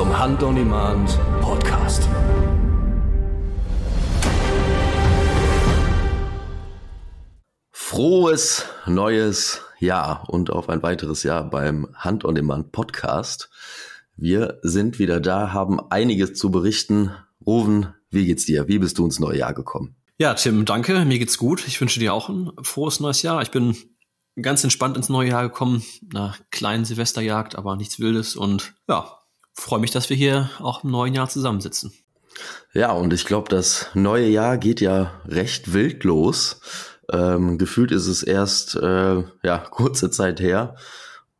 Zum Hand on Demand Podcast. Frohes neues Jahr und auf ein weiteres Jahr beim Hand on Demand Podcast. Wir sind wieder da, haben einiges zu berichten. Ruven, wie geht's dir? Wie bist du ins neue Jahr gekommen? Ja, Tim, danke. Mir geht's gut. Ich wünsche dir auch ein frohes neues Jahr. Ich bin ganz entspannt ins neue Jahr gekommen, nach kleinen Silvesterjagd, aber nichts Wildes und ja, freue mich, dass wir hier auch im neuen Jahr zusammensitzen. Ja, und ich glaube, das neue Jahr geht ja recht wild los. Ähm, gefühlt ist es erst äh, ja kurze Zeit her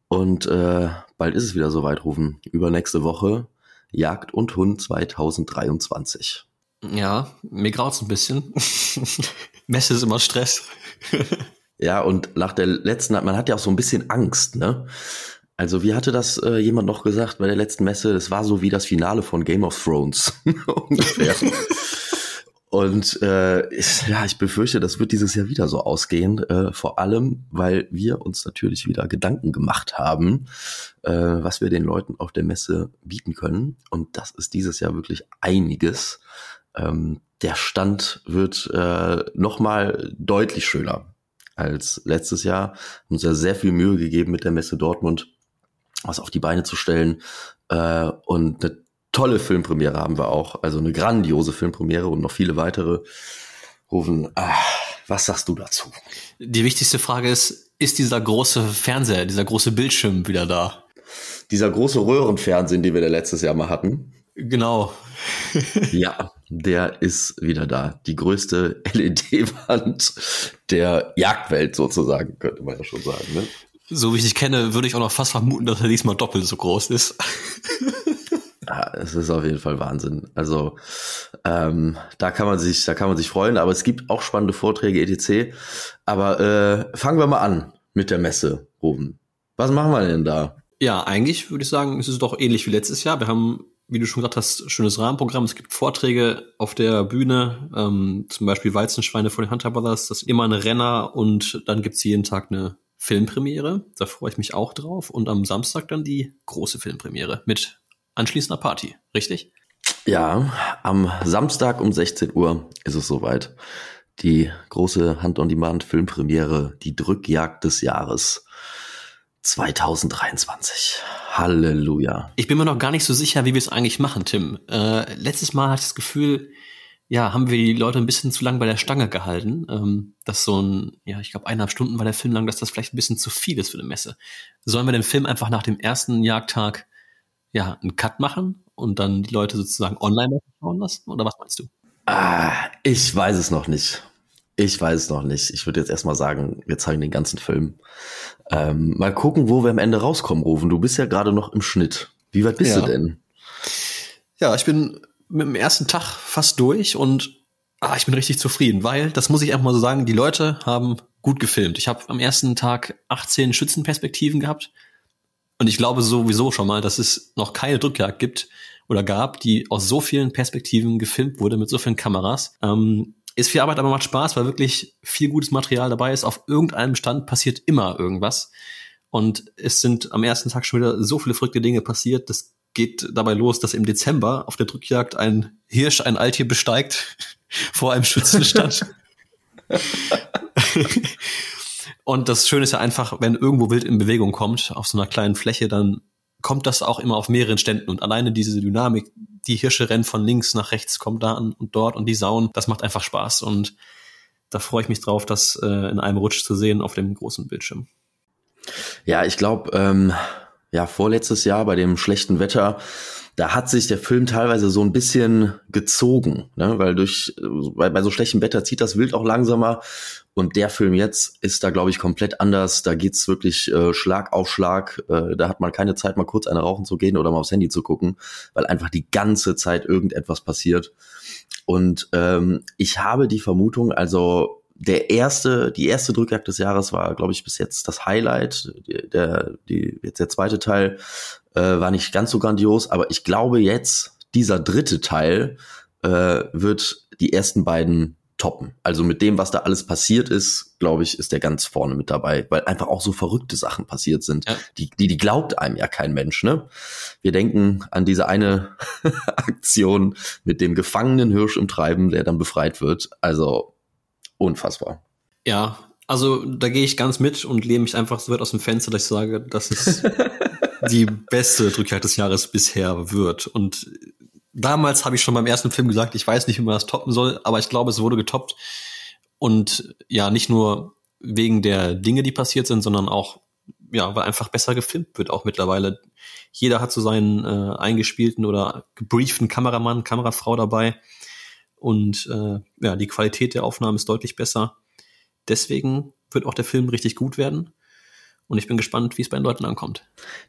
und äh, bald ist es wieder soweit rufen. Übernächste Woche Jagd und Hund 2023. Ja, mir graut's ein bisschen. Messe ist immer Stress. ja, und nach der letzten, man hat ja auch so ein bisschen Angst, ne? Also wie hatte das äh, jemand noch gesagt bei der letzten Messe? Das war so wie das Finale von Game of Thrones ungefähr. Und äh, ich, ja, ich befürchte, das wird dieses Jahr wieder so ausgehen. Äh, vor allem, weil wir uns natürlich wieder Gedanken gemacht haben, äh, was wir den Leuten auf der Messe bieten können. Und das ist dieses Jahr wirklich einiges. Ähm, der Stand wird äh, nochmal deutlich schöner als letztes Jahr. Haben uns ja sehr viel Mühe gegeben mit der Messe Dortmund, was auf die Beine zu stellen. Äh, und eine tolle Filmpremiere haben wir auch, also eine grandiose Filmpremiere und noch viele weitere. Rufen, ah, was sagst du dazu? Die wichtigste Frage ist, ist dieser große Fernseher, dieser große Bildschirm wieder da? Dieser große Röhrenfernsehen, den wir da letztes Jahr mal hatten. Genau. ja, der ist wieder da. Die größte LED-Wand der Jagdwelt sozusagen, könnte man ja schon sagen. Ne? So wie ich dich kenne, würde ich auch noch fast vermuten, dass er diesmal doppelt so groß ist. Ja, es ist auf jeden Fall Wahnsinn. Also ähm, da kann man sich, da kann man sich freuen. Aber es gibt auch spannende Vorträge etc. Aber äh, fangen wir mal an mit der Messe, Ruben. Was machen wir denn da? Ja, eigentlich würde ich sagen, ist es doch ähnlich wie letztes Jahr. Wir haben, wie du schon gesagt hast, schönes Rahmenprogramm. Es gibt Vorträge auf der Bühne, ähm, zum Beispiel Weizenschweine von den Hunter Brothers. Das ist immer eine Renner und dann gibt's jeden Tag eine Filmpremiere. Da freue ich mich auch drauf. Und am Samstag dann die große Filmpremiere mit anschließender Party, richtig? Ja, am Samstag um 16 Uhr ist es soweit. Die große Hand-on-Demand-Filmpremiere, die Drückjagd des Jahres 2023. Halleluja. Ich bin mir noch gar nicht so sicher, wie wir es eigentlich machen, Tim. Äh, letztes Mal hatte ich das Gefühl, ja, haben wir die Leute ein bisschen zu lang bei der Stange gehalten. Ähm, dass so ein, ja, ich glaube, eineinhalb Stunden war der Film lang, dass das vielleicht ein bisschen zu viel ist für eine Messe. Sollen wir den Film einfach nach dem ersten Jagdtag ja, einen Cut machen und dann die Leute sozusagen online schauen lassen? Oder was meinst du? Ah, ich weiß es noch nicht. Ich weiß es noch nicht. Ich würde jetzt erstmal sagen, wir zeigen den ganzen Film. Ähm, mal gucken, wo wir am Ende rauskommen, Rufen. Du bist ja gerade noch im Schnitt. Wie weit bist ja. du denn? Ja, ich bin mit dem ersten Tag fast durch und ah, ich bin richtig zufrieden, weil, das muss ich einfach mal so sagen, die Leute haben gut gefilmt. Ich habe am ersten Tag 18 Schützenperspektiven gehabt. Und ich glaube sowieso schon mal, dass es noch keine Drückjagd gibt oder gab, die aus so vielen Perspektiven gefilmt wurde mit so vielen Kameras. Ähm, ist viel Arbeit, aber macht Spaß, weil wirklich viel gutes Material dabei ist. Auf irgendeinem Stand passiert immer irgendwas. Und es sind am ersten Tag schon wieder so viele verrückte Dinge passiert. Das geht dabei los, dass im Dezember auf der Drückjagd ein Hirsch ein Alttier besteigt vor einem Schützenstand. Und das Schöne ist ja einfach, wenn irgendwo Wild in Bewegung kommt, auf so einer kleinen Fläche, dann kommt das auch immer auf mehreren Ständen. Und alleine diese Dynamik, die Hirsche rennen von links nach rechts, kommen da an und dort und die Sauen, das macht einfach Spaß. Und da freue ich mich drauf, das äh, in einem Rutsch zu sehen auf dem großen Bildschirm. Ja, ich glaube, ähm, ja, vorletztes Jahr bei dem schlechten Wetter da hat sich der Film teilweise so ein bisschen gezogen, ne? weil durch bei, bei so schlechtem Wetter zieht das Wild auch langsamer und der Film jetzt ist da glaube ich komplett anders. Da geht's wirklich äh, Schlag auf Schlag. Äh, da hat man keine Zeit mal kurz eine rauchen zu gehen oder mal aufs Handy zu gucken, weil einfach die ganze Zeit irgendetwas passiert. Und ähm, ich habe die Vermutung, also der erste, die erste Drückjagd des Jahres war, glaube ich, bis jetzt das Highlight. Der, die, jetzt der zweite Teil äh, war nicht ganz so grandios, aber ich glaube jetzt, dieser dritte Teil äh, wird die ersten beiden toppen. Also mit dem, was da alles passiert ist, glaube ich, ist der ganz vorne mit dabei, weil einfach auch so verrückte Sachen passiert sind, ja. die, die, die glaubt einem ja kein Mensch, ne? Wir denken an diese eine Aktion mit dem gefangenen Hirsch im Treiben, der dann befreit wird. Also unfassbar. Ja, also da gehe ich ganz mit und lehne mich einfach so weit aus dem Fenster, dass ich sage, dass es die beste Drückjagd des Jahres bisher wird. Und damals habe ich schon beim ersten Film gesagt, ich weiß nicht, wie man das toppen soll, aber ich glaube, es wurde getoppt. Und ja, nicht nur wegen der Dinge, die passiert sind, sondern auch, ja, weil einfach besser gefilmt wird auch mittlerweile. Jeder hat so seinen äh, eingespielten oder gebrieften Kameramann, Kamerafrau dabei. Und äh, ja, die Qualität der Aufnahmen ist deutlich besser. Deswegen wird auch der Film richtig gut werden. Und ich bin gespannt, wie es bei den Leuten ankommt.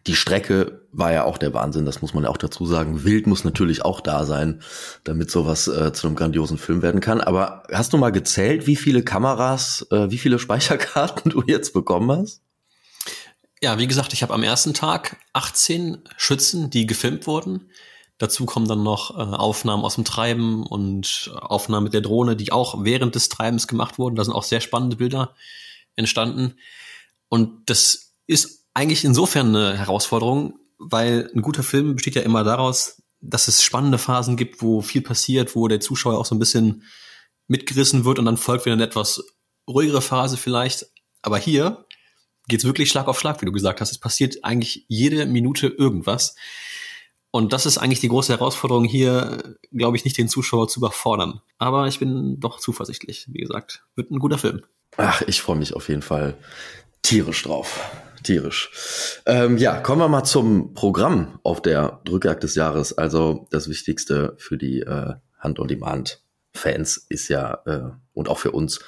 Die Strecke war ja auch der Wahnsinn, das muss man ja auch dazu sagen. Wild muss natürlich auch da sein, damit sowas äh, zu einem grandiosen Film werden kann. Aber hast du mal gezählt, wie viele Kameras, äh, wie viele Speicherkarten du jetzt bekommen hast? Ja, wie gesagt, ich habe am ersten Tag 18 Schützen, die gefilmt wurden. Dazu kommen dann noch äh, Aufnahmen aus dem Treiben und Aufnahmen mit der Drohne, die auch während des Treibens gemacht wurden. Da sind auch sehr spannende Bilder entstanden. Und das ist eigentlich insofern eine Herausforderung, weil ein guter Film besteht ja immer daraus, dass es spannende Phasen gibt, wo viel passiert, wo der Zuschauer auch so ein bisschen mitgerissen wird und dann folgt wieder eine etwas ruhigere Phase vielleicht. Aber hier geht's wirklich Schlag auf Schlag, wie du gesagt hast. Es passiert eigentlich jede Minute irgendwas. Und das ist eigentlich die große Herausforderung hier, glaube ich, nicht den Zuschauer zu überfordern. Aber ich bin doch zuversichtlich, wie gesagt. Wird ein guter Film. Ach, ich freue mich auf jeden Fall tierisch drauf. Tierisch. Ähm, ja, kommen wir mal zum Programm auf der Drückjagd des Jahres. Also das Wichtigste für die äh, Hand-on-Demand-Fans ist ja, äh, und auch für uns,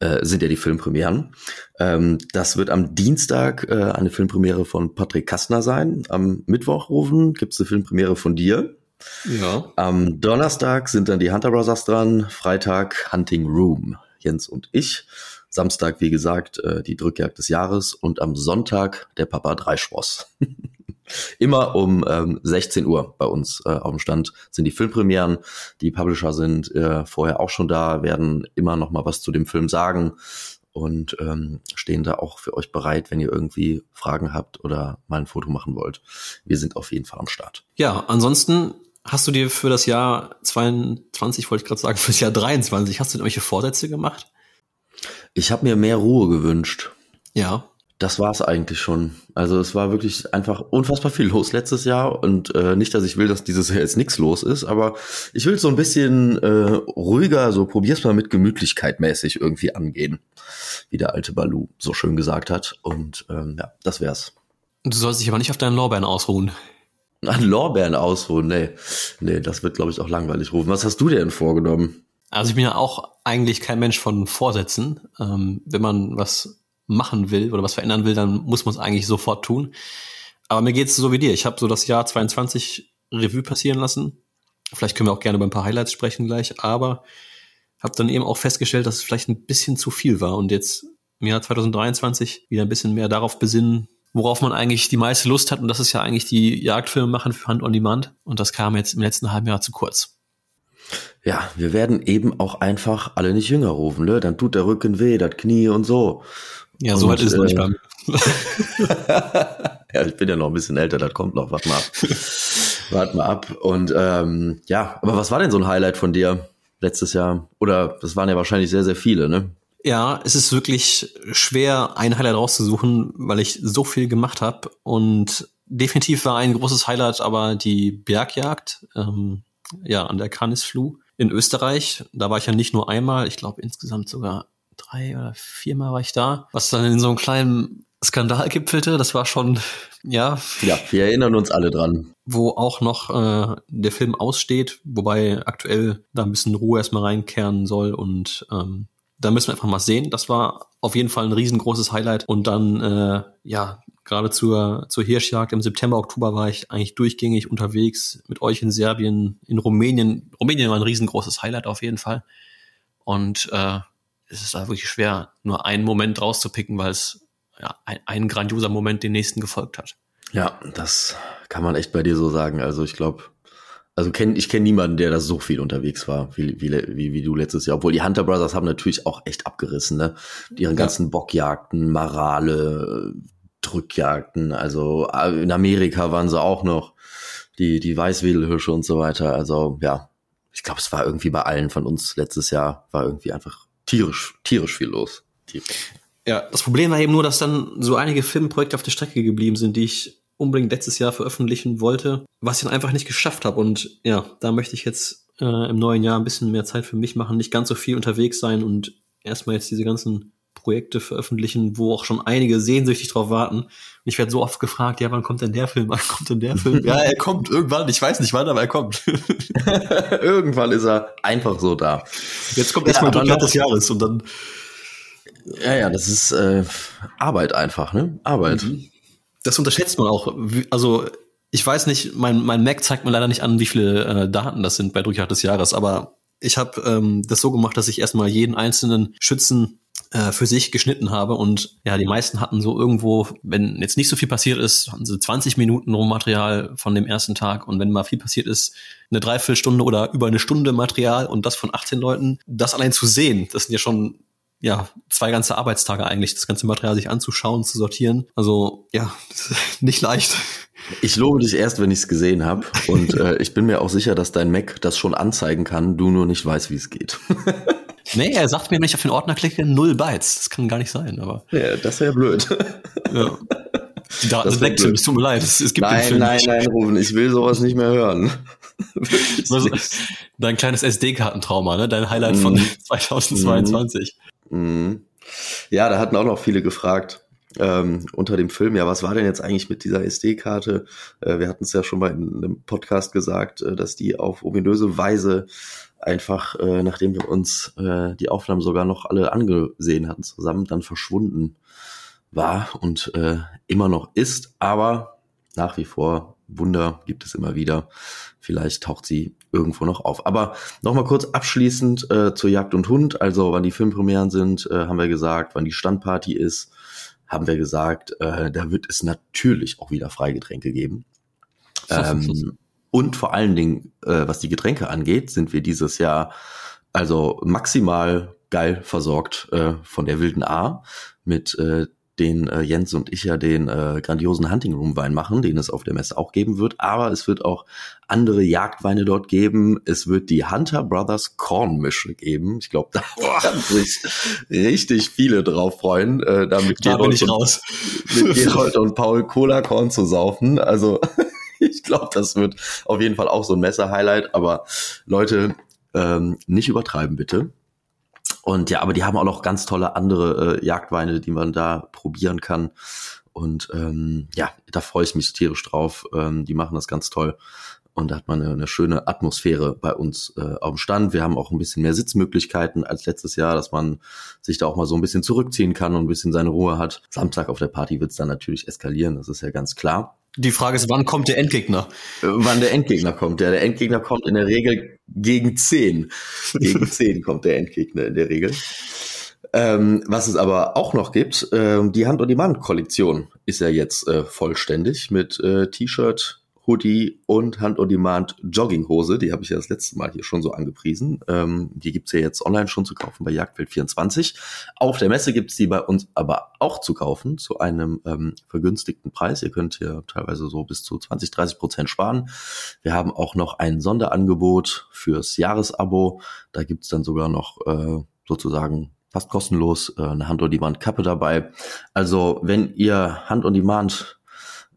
äh, sind ja die Filmpremieren. Ähm, das wird am Dienstag äh, eine Filmpremiere von Patrick Kastner sein. Am Mittwoch, Rufen, gibt es eine Filmpremiere von dir. Ja. Am Donnerstag sind dann die Hunter Brothers dran. Freitag Hunting Room. Jens und ich. Samstag, wie gesagt, äh, die Drückjagd des Jahres und am Sonntag der Papa Dreischwoss. Immer um ähm, 16 Uhr bei uns äh, auf dem Stand sind die Filmpremieren. Die Publisher sind äh, vorher auch schon da, werden immer noch mal was zu dem Film sagen und ähm, stehen da auch für euch bereit, wenn ihr irgendwie Fragen habt oder mal ein Foto machen wollt. Wir sind auf jeden Fall am Start. Ja, ansonsten hast du dir für das Jahr 22, wollte ich gerade sagen, für das Jahr 23, hast du irgendwelche Vorsätze gemacht? Ich habe mir mehr Ruhe gewünscht. Ja. Das war's eigentlich schon. Also es war wirklich einfach unfassbar viel los letztes Jahr und äh, nicht, dass ich will, dass dieses Jahr jetzt nichts los ist, aber ich will so ein bisschen äh, ruhiger, so probier's mal mit Gemütlichkeit mäßig irgendwie angehen, wie der alte Balu so schön gesagt hat. Und ähm, ja, das wär's. Du sollst dich aber nicht auf deinen Lorbeeren ausruhen. An Lorbeeren ausruhen, nee. Nee, das wird, glaube ich, auch langweilig rufen. Was hast du dir denn vorgenommen? Also ich bin ja auch eigentlich kein Mensch von Vorsätzen. Ähm, wenn man was machen will oder was verändern will, dann muss man es eigentlich sofort tun. Aber mir geht es so wie dir. Ich habe so das Jahr 22 Revue passieren lassen. Vielleicht können wir auch gerne über ein paar Highlights sprechen gleich, aber habe dann eben auch festgestellt, dass es vielleicht ein bisschen zu viel war und jetzt im Jahr 2023 wieder ein bisschen mehr darauf besinnen, worauf man eigentlich die meiste Lust hat und das ist ja eigentlich die Jagdfilme machen für Hand on Demand und das kam jetzt im letzten halben Jahr zu kurz. Ja, wir werden eben auch einfach alle nicht jünger rufen, ne? Dann tut der Rücken weh, das Knie und so. Ja, so weit ist es äh, nicht bei mir. ja, ich bin ja noch ein bisschen älter, das kommt noch, warte mal ab. warte mal ab. Und ähm, ja, aber was war denn so ein Highlight von dir letztes Jahr? Oder das waren ja wahrscheinlich sehr, sehr viele, ne? Ja, es ist wirklich schwer, ein Highlight rauszusuchen, weil ich so viel gemacht habe. Und definitiv war ein großes Highlight aber die Bergjagd. Ähm, ja, an der Canisflu in Österreich. Da war ich ja nicht nur einmal, ich glaube insgesamt sogar drei oder viermal war ich da. Was dann in so einem kleinen Skandal gipfelte, das war schon, ja. Ja, wir erinnern uns alle dran. Wo auch noch äh, der Film aussteht, wobei aktuell da ein bisschen Ruhe erstmal reinkehren soll und ähm, da müssen wir einfach mal sehen. Das war auf jeden Fall ein riesengroßes Highlight. Und dann, äh, ja, gerade zur, zur Hirschjagd im September, Oktober war ich eigentlich durchgängig unterwegs mit euch in Serbien, in Rumänien. Rumänien war ein riesengroßes Highlight auf jeden Fall. Und äh, es ist da wirklich schwer, nur einen Moment rauszupicken, weil es ja, ein, ein grandioser Moment den nächsten gefolgt hat. Ja, das kann man echt bei dir so sagen. Also ich glaube, Also kenn, ich kenne niemanden, der da so viel unterwegs war, wie, wie, wie, wie du letztes Jahr. Obwohl die Hunter Brothers haben natürlich auch echt abgerissen, ne? Ihre ganzen Bockjagden, Marale, Drückjagden. Also äh, in Amerika waren sie auch noch die, die Weißwedelhirsche und so weiter. Also ja, ich glaube, es war irgendwie bei allen von uns letztes Jahr, war irgendwie einfach tierisch, tierisch viel los. Tierisch. Ja, das Problem war eben nur, dass dann so einige Filmprojekte auf der Strecke geblieben sind, die ich unbedingt letztes Jahr veröffentlichen wollte, was ich dann einfach nicht geschafft habe. Und ja, da möchte ich jetzt äh, im neuen Jahr ein bisschen mehr Zeit für mich machen, nicht ganz so viel unterwegs sein und erstmal jetzt diese ganzen Projekte veröffentlichen, wo auch schon einige sehnsüchtig drauf warten. Und ich werde so oft gefragt, ja, wann kommt denn der Film? Wann kommt denn der Film? ja, er kommt irgendwann. Ich weiß nicht wann, aber er kommt. irgendwann ist er einfach so da. Jetzt kommt erstmal ja, des Jahres und dann. Ja, ja, das ist äh, Arbeit einfach, ne? Arbeit. Mhm. Das unterschätzt man auch. Also ich weiß nicht, mein, mein Mac zeigt mir leider nicht an, wie viele äh, Daten das sind bei Durchjagd des Jahres, aber ich habe ähm, das so gemacht, dass ich erstmal jeden einzelnen Schützen für sich geschnitten habe und ja, die meisten hatten so irgendwo, wenn jetzt nicht so viel passiert ist, hatten sie 20 Minuten Rohmaterial von dem ersten Tag und wenn mal viel passiert ist, eine Dreiviertelstunde oder über eine Stunde Material und das von 18 Leuten, das allein zu sehen, das sind ja schon ja, zwei ganze Arbeitstage eigentlich, das ganze Material sich anzuschauen, zu sortieren. Also ja, nicht leicht. Ich lobe dich erst, wenn ich es gesehen habe. Und äh, ich bin mir auch sicher, dass dein Mac das schon anzeigen kann, du nur nicht weißt, wie es geht. Nee, er sagt mir, wenn ich auf den Ordner klicke, null Bytes. Das kann gar nicht sein, aber. Ja, das wäre blöd. Ja. Die Daten sind weg, es tut mir leid. Es, es gibt nein, den Film nein, nein, Ruben, ich will sowas nicht mehr hören. also, dein kleines SD-Kartentrauma, ne? Dein Highlight von 2022. Mm. Mm. Ja, da hatten auch noch viele gefragt. Ähm, unter dem Film, ja, was war denn jetzt eigentlich mit dieser SD-Karte? Äh, wir hatten es ja schon mal in einem Podcast gesagt, äh, dass die auf ominöse Weise einfach, äh, nachdem wir uns äh, die Aufnahmen sogar noch alle angesehen hatten zusammen, dann verschwunden war und äh, immer noch ist. Aber nach wie vor Wunder gibt es immer wieder. Vielleicht taucht sie irgendwo noch auf. Aber nochmal kurz abschließend äh, zur Jagd und Hund. Also wann die Filmpremieren sind, äh, haben wir gesagt, wann die Standparty ist, haben wir gesagt, äh, da wird es natürlich auch wieder Freigetränke geben. Ähm, und vor allen Dingen, äh, was die Getränke angeht, sind wir dieses Jahr also maximal geil versorgt äh, von der wilden A mit äh, den äh, Jens und ich ja den äh, grandiosen Hunting Room Wein machen, den es auf der Messe auch geben wird. Aber es wird auch andere Jagdweine dort geben. Es wird die Hunter Brothers Kornmische geben. Ich glaube, da werden sich richtig viele drauf freuen, äh, damit da bin ich raus. mit Gerold und Paul Cola Korn zu saufen. Also ich glaube, das wird auf jeden Fall auch so ein Messer-Highlight. Aber Leute, ähm, nicht übertreiben bitte. Und ja, aber die haben auch noch ganz tolle andere äh, Jagdweine, die man da probieren kann. Und ähm, ja, da freue ich mich tierisch drauf. Ähm, die machen das ganz toll. Und da hat man eine, eine schöne Atmosphäre bei uns äh, auf dem Stand. Wir haben auch ein bisschen mehr Sitzmöglichkeiten als letztes Jahr, dass man sich da auch mal so ein bisschen zurückziehen kann und ein bisschen seine Ruhe hat. Samstag auf der Party wird es dann natürlich eskalieren, das ist ja ganz klar. Die Frage ist, wann kommt der Endgegner? Äh, wann der Endgegner kommt. Ja, der Endgegner kommt in der Regel gegen zehn. Gegen zehn kommt der Endgegner in der Regel. Ähm, was es aber auch noch gibt, äh, die Hand-on-Demand-Kollektion ist ja jetzt äh, vollständig mit äh, T-Shirt, Hoodie und Hand-on-Demand Jogginghose. Die habe ich ja das letzte Mal hier schon so angepriesen. Ähm, die gibt's ja jetzt online schon zu kaufen bei Jagdwelt24. Auf der Messe gibt's die bei uns aber auch zu kaufen zu einem ähm, vergünstigten Preis. Ihr könnt hier teilweise so bis zu 20, 30 Prozent sparen. Wir haben auch noch ein Sonderangebot fürs Jahresabo. Da gibt's dann sogar noch äh, sozusagen fast kostenlos äh, eine Hand-on-Demand-Kappe dabei. Also wenn ihr Hand-on-Demand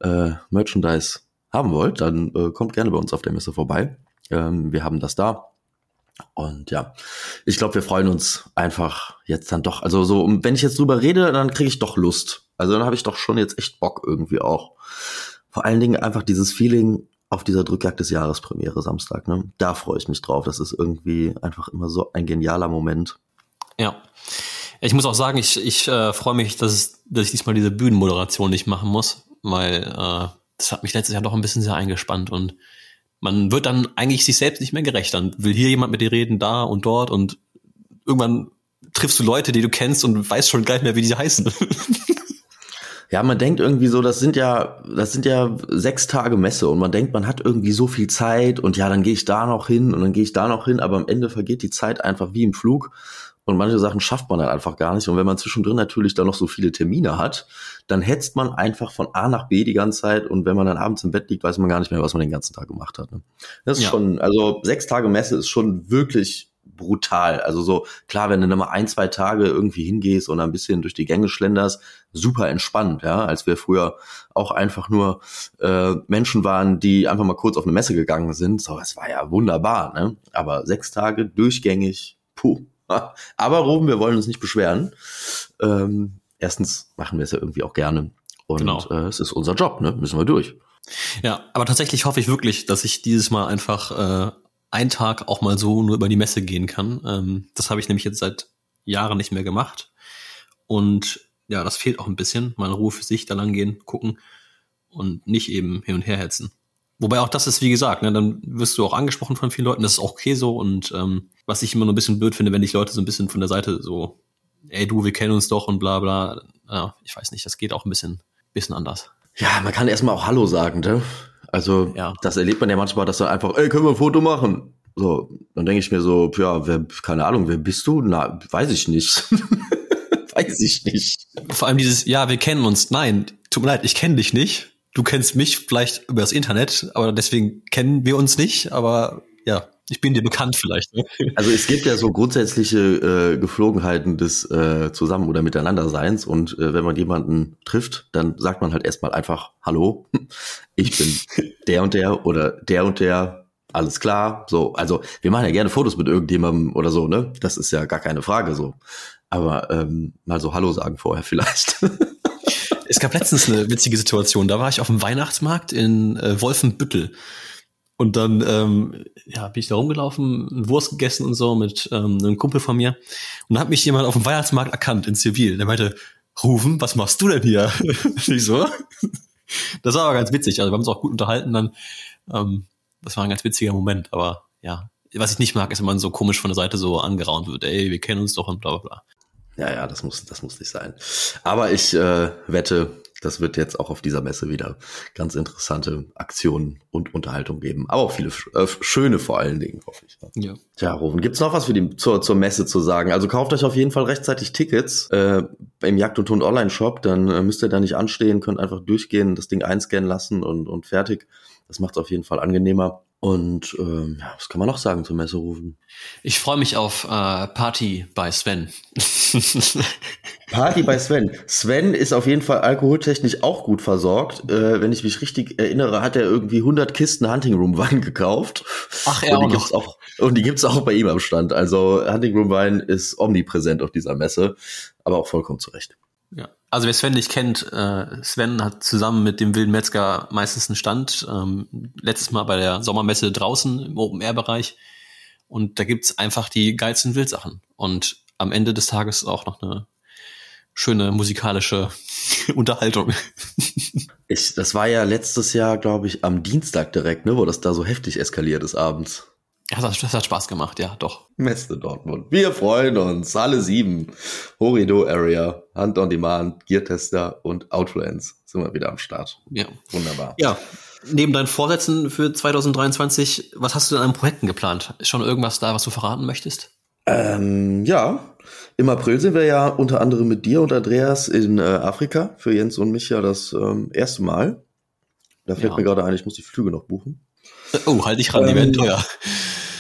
äh, Merchandise haben wollt, dann äh, kommt gerne bei uns auf der Messe vorbei. Ähm, wir haben das da. Und ja, ich glaube, wir freuen uns einfach jetzt dann doch. Also so, wenn ich jetzt drüber rede, dann kriege ich doch Lust. Also dann habe ich doch schon jetzt echt Bock irgendwie auch. Vor allen Dingen einfach dieses Feeling auf dieser Drückjagd des Jahres Premiere Samstag. Ne? Da freue ich mich drauf. Das ist irgendwie einfach immer so ein genialer Moment. Ja. Ich muss auch sagen, ich, ich äh, freue mich, dass, dass ich diesmal diese Bühnenmoderation nicht machen muss, weil äh, das hat mich letztes Jahr doch ein bisschen sehr eingespannt und man wird dann eigentlich sich selbst nicht mehr gerecht. Dann will hier jemand mit dir reden, da und dort und irgendwann triffst du Leute, die du kennst und weißt schon gar nicht mehr, wie die heißen. Ja, man denkt irgendwie so, das sind ja, das sind ja sechs Tage Messe und man denkt, man hat irgendwie so viel Zeit und ja, dann gehe ich da noch hin und dann gehe ich da noch hin, aber am Ende vergeht die Zeit einfach wie im Flug und manche Sachen schafft man dann einfach gar nicht. Und wenn man zwischendrin natürlich dann noch so viele Termine hat, dann hetzt man einfach von A nach B die ganze Zeit. Und wenn man dann abends im Bett liegt, weiß man gar nicht mehr, was man den ganzen Tag gemacht hat. Ne? Das ist ja. schon, also sechs Tage Messe ist schon wirklich brutal. Also so, klar, wenn du dann mal ein, zwei Tage irgendwie hingehst und ein bisschen durch die Gänge schlenderst, super entspannt, ja, als wir früher auch einfach nur äh, Menschen waren, die einfach mal kurz auf eine Messe gegangen sind. So, es war ja wunderbar, ne? Aber sechs Tage durchgängig, puh, Aber Ruben, wir wollen uns nicht beschweren. Ähm, erstens machen wir es ja irgendwie auch gerne. Und genau. äh, es ist unser Job, ne? Müssen wir durch. Ja, aber tatsächlich hoffe ich wirklich, dass ich dieses Mal einfach äh, einen Tag auch mal so nur über die Messe gehen kann. Ähm, das habe ich nämlich jetzt seit Jahren nicht mehr gemacht. Und ja, das fehlt auch ein bisschen. Mal in Ruhe für sich da lang gehen, gucken und nicht eben hin und her hetzen. Wobei auch das ist, wie gesagt, ne, dann wirst du auch angesprochen von vielen Leuten, das ist auch okay so. Und ähm, was ich immer nur ein bisschen blöd finde, wenn ich Leute so ein bisschen von der Seite so, ey du, wir kennen uns doch und bla bla. Ja, ich weiß nicht, das geht auch ein bisschen, bisschen anders. Ja, man kann erstmal auch Hallo sagen, ne? Also ja. das erlebt man ja manchmal, dass er einfach, ey, können wir ein Foto machen? So, dann denke ich mir so, ja, wer, keine Ahnung, wer bist du? Na, weiß ich nicht. weiß ich nicht. Vor allem dieses, ja, wir kennen uns. Nein, tut mir leid, ich kenne dich nicht du kennst mich vielleicht über das Internet, aber deswegen kennen wir uns nicht, aber ja, ich bin dir bekannt vielleicht. Ne? Also es gibt ja so grundsätzliche äh, Geflogenheiten des äh, Zusammen- oder Miteinanderseins und äh, wenn man jemanden trifft, dann sagt man halt erstmal einfach Hallo, ich bin der und der oder der und der, alles klar. So, also wir machen ja gerne Fotos mit irgendjemandem oder so, ne? Das ist ja gar keine Frage so. Aber ähm, mal so Hallo sagen vorher vielleicht. Es gab letztens eine witzige Situation. Da war ich auf dem Weihnachtsmarkt in äh, Wolfenbüttel. Und dann ähm, ja, bin ich da rumgelaufen, Wurst gegessen und so mit ähm, einem Kumpel von mir. Und dann hat mich jemand auf dem Weihnachtsmarkt erkannt in Zivil. Der meinte, Rufen, was machst du denn hier? ich so. Das war aber ganz witzig. Also wir haben uns auch gut unterhalten dann. Ähm, das war ein ganz witziger Moment. Aber ja, was ich nicht mag, ist, wenn man so komisch von der Seite so angeraunt wird. Ey, wir kennen uns doch und bla bla bla. Ja, ja, das muss, das muss nicht sein. Aber ich äh, wette, das wird jetzt auch auf dieser Messe wieder ganz interessante Aktionen und Unterhaltung geben. Aber auch viele äh, schöne vor allen Dingen, hoffe ich. Ne? Ja. Tja, Rufen, gibt's noch was für die, zur, zur Messe zu sagen? Also kauft euch auf jeden Fall rechtzeitig Tickets äh, im Jagd und Ton Online-Shop, dann äh, müsst ihr da nicht anstehen, könnt einfach durchgehen, das Ding einscannen lassen und, und fertig. Das macht es auf jeden Fall angenehmer. Und ähm, ja, was kann man noch sagen zur Messe rufen? Ich freue mich auf äh, Party bei Sven. Party bei Sven. Sven ist auf jeden Fall alkoholtechnisch auch gut versorgt. Äh, wenn ich mich richtig erinnere, hat er irgendwie 100 Kisten Hunting Room Wein gekauft. Ach, er und die auch, auch Und die gibt's auch bei ihm am Stand. Also Hunting Room Wein ist omnipräsent auf dieser Messe, aber auch vollkommen zurecht. Also wer Sven nicht kennt, äh, Sven hat zusammen mit dem Wilden Metzger meistens einen Stand. Ähm, letztes Mal bei der Sommermesse draußen im Open-Air-Bereich. Und da gibt's einfach die geilsten Wildsachen. Und am Ende des Tages auch noch eine schöne musikalische Unterhaltung. Ich, das war ja letztes Jahr, glaube ich, am Dienstag direkt, ne, wo das da so heftig eskaliert ist abends. Ja, das, das hat Spaß gemacht, ja, doch. Messe Dortmund. Wir freuen uns. Alle sieben. Horido Area, Hand on Demand, Gear Tester und Outfluence sind wir wieder am Start. Ja. Wunderbar. Ja. Neben deinen Vorsätzen für 2023, was hast du denn an Projekten geplant? Ist schon irgendwas da, was du verraten möchtest? Ähm, ja. Im April sind wir ja unter anderem mit dir und Andreas in äh, Afrika. Für Jens und mich ja das ähm, erste Mal. Da fällt ja. mir gerade ein, ich muss die Flüge noch buchen. Oh, halt dich ran, die werden ähm, teuer.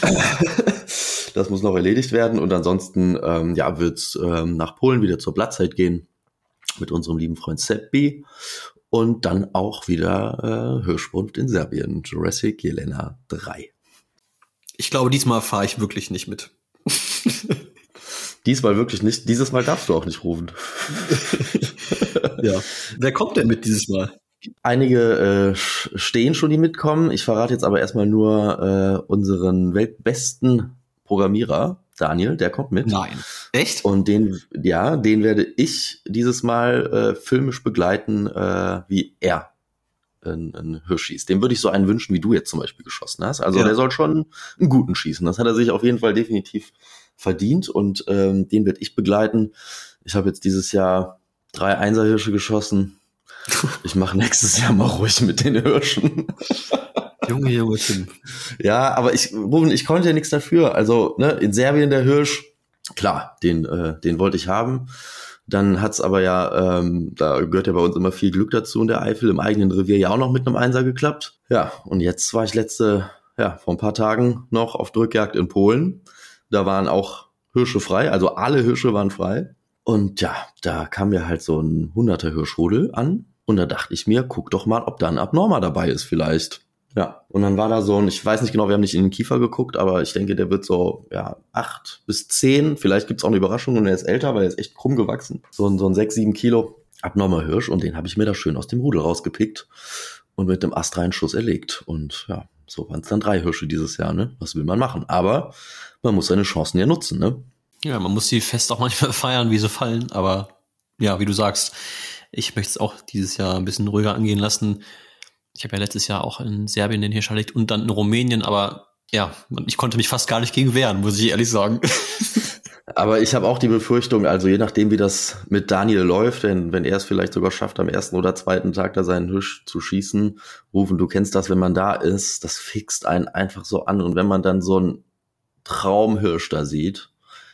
das muss noch erledigt werden und ansonsten ähm, ja, wird ähm, nach Polen wieder zur Blattzeit gehen mit unserem lieben Freund Seppi und dann auch wieder äh, Hirschbund in Serbien, Jurassic Jelena 3. Ich glaube, diesmal fahre ich wirklich nicht mit. diesmal wirklich nicht. Dieses Mal darfst du auch nicht rufen. ja. Wer kommt denn mit dieses Mal? Einige äh, stehen schon, die mitkommen. Ich verrate jetzt aber erstmal nur äh, unseren weltbesten Programmierer, Daniel, der kommt mit. Nein. Echt? Und den, ja, den werde ich dieses Mal äh, filmisch begleiten, äh, wie er ein, ein Hirsch schießt. Dem würde ich so einen wünschen, wie du jetzt zum Beispiel geschossen hast. Also ja. der soll schon einen guten schießen. Das hat er sich auf jeden Fall definitiv verdient und ähm, den werde ich begleiten. Ich habe jetzt dieses Jahr drei Einserhirsche geschossen Ich mache nächstes Jahr mal ruhig mit den Hirschen. Junge, Junge, Tim. Ja, aber ich, Ruben, ich konnte ja nichts dafür. Also, ne, in Serbien der Hirsch, klar, den, äh, den wollte ich haben. Dann hat's aber ja, ähm, da gehört ja bei uns immer viel Glück dazu in der Eifel, im eigenen Revier ja auch noch mit einem Einser geklappt. Ja, und jetzt war ich letzte, ja, vor ein paar Tagen noch auf Drückjagd in Polen. Da waren auch Hirsche frei, also alle Hirsche waren frei. Und ja, da kam mir halt so ein hunderter Hirschrudel an. Und da dachte ich mir, guck doch mal, ob da ein Abnormer dabei ist vielleicht. Ja, und dann war da so ein, ich weiß nicht genau, wir haben nicht in den Kiefer geguckt, aber ich denke, der wird so, ja, acht bis zehn. Vielleicht gibt's auch eine Überraschung und er ist älter, weil er ist echt krumm gewachsen. So ein, so ein sechs, sieben Kilo abnormer Hirsch und den habe ich mir da schön aus dem Rudel rausgepickt und mit dem astreinen Schuss erlegt. Und ja, so waren es dann drei Hirsche dieses Jahr, ne? Was will man machen? Aber man muss seine Chancen ja nutzen, ne? Ja, man muss die Fest auch manchmal feiern, wie sie fallen, aber ja, wie du sagst, ich möchte es auch dieses Jahr ein bisschen ruhiger angehen lassen. Ich habe ja letztes Jahr auch in Serbien den Hirsch erlegt und dann in Rumänien, aber ja, ich konnte mich fast gar nicht gegen wehren, muss ich ehrlich sagen. Aber ich habe auch die Befürchtung, also je nachdem, wie das mit Daniel läuft, wenn, wenn er es vielleicht sogar schafft, am ersten oder zweiten Tag da seinen Hirsch zu schießen, rufen, du kennst das, wenn man da ist, das fixt einen einfach so an. Und wenn man dann so einen Traumhirsch da sieht,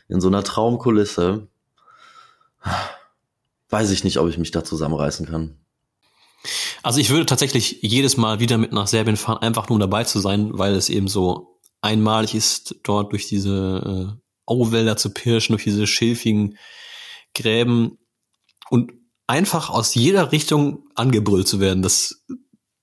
in so einer Traumkulisse, weiß ich nicht, ob ich mich da zusammenreißen kann. Also ich würde tatsächlich jedes Mal wieder mit nach Serbien fahren, einfach nur um dabei zu sein, weil es eben so einmalig ist, dort durch diese äh, Auwälder zu pirschen, durch diese schilfigen Gräben und einfach aus jeder Richtung angebrüllt zu werden. Das,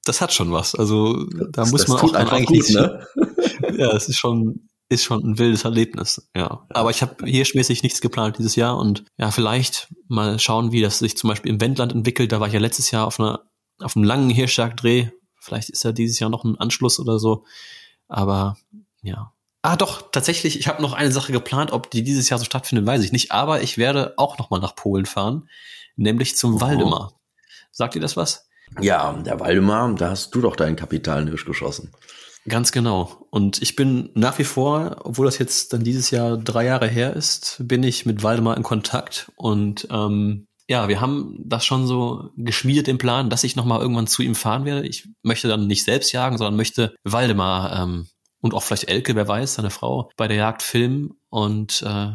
das hat schon was. Also da das, muss man auch dann eigentlich gut, ne? ja, es ist schon ist schon ein wildes Erlebnis, ja. Aber ich habe hirschmäßig nichts geplant dieses Jahr und ja, vielleicht mal schauen, wie das sich zum Beispiel im Wendland entwickelt. Da war ich ja letztes Jahr auf einer auf einem langen Hirschjagddreh. Vielleicht ist ja dieses Jahr noch ein Anschluss oder so. Aber ja. Ah, doch, tatsächlich, ich habe noch eine Sache geplant, ob die dieses Jahr so stattfindet, weiß ich nicht. Aber ich werde auch noch mal nach Polen fahren, nämlich zum oh. Waldemar. Sagt ihr das was? Ja, der Waldemar, da hast du doch deinen kapitalen Hirsch geschossen. Ganz genau. Und ich bin nach wie vor, obwohl das jetzt dann dieses Jahr drei Jahre her ist, bin ich mit Waldemar in Kontakt und ähm, ja, wir haben das schon so geschmiedet im Plan, dass ich nochmal irgendwann zu ihm fahren werde. Ich möchte dann nicht selbst jagen, sondern möchte Waldemar ähm, und auch vielleicht Elke, wer weiß, seine Frau, bei der Jagd filmen und äh,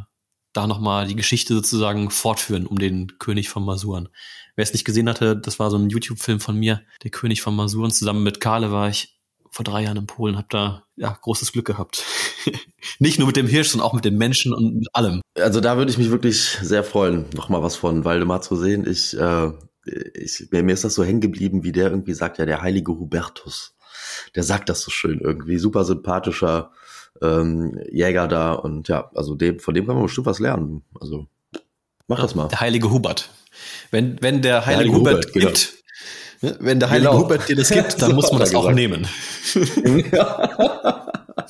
da nochmal die Geschichte sozusagen fortführen um den König von Masuren. Wer es nicht gesehen hatte, das war so ein YouTube-Film von mir, der König von Masuren. Zusammen mit Karle war ich vor drei Jahren in Polen, habe da ja großes Glück gehabt. Nicht nur mit dem Hirsch, sondern auch mit den Menschen und mit allem. Also da würde ich mich wirklich sehr freuen, nochmal was von Waldemar zu sehen. Ich, äh, ich, mir ist das so hängen geblieben, wie der irgendwie sagt, ja, der heilige Hubertus. Der sagt das so schön irgendwie, super sympathischer ähm, Jäger da und ja, also dem, von dem kann man bestimmt was lernen. Also mach das mal. Der heilige Hubert. Wenn, wenn der heilige, der heilige Hubert, Hubert genau. gibt? Wenn der Heilige genau. Hubert dir das gibt, dann so muss man das auch nehmen.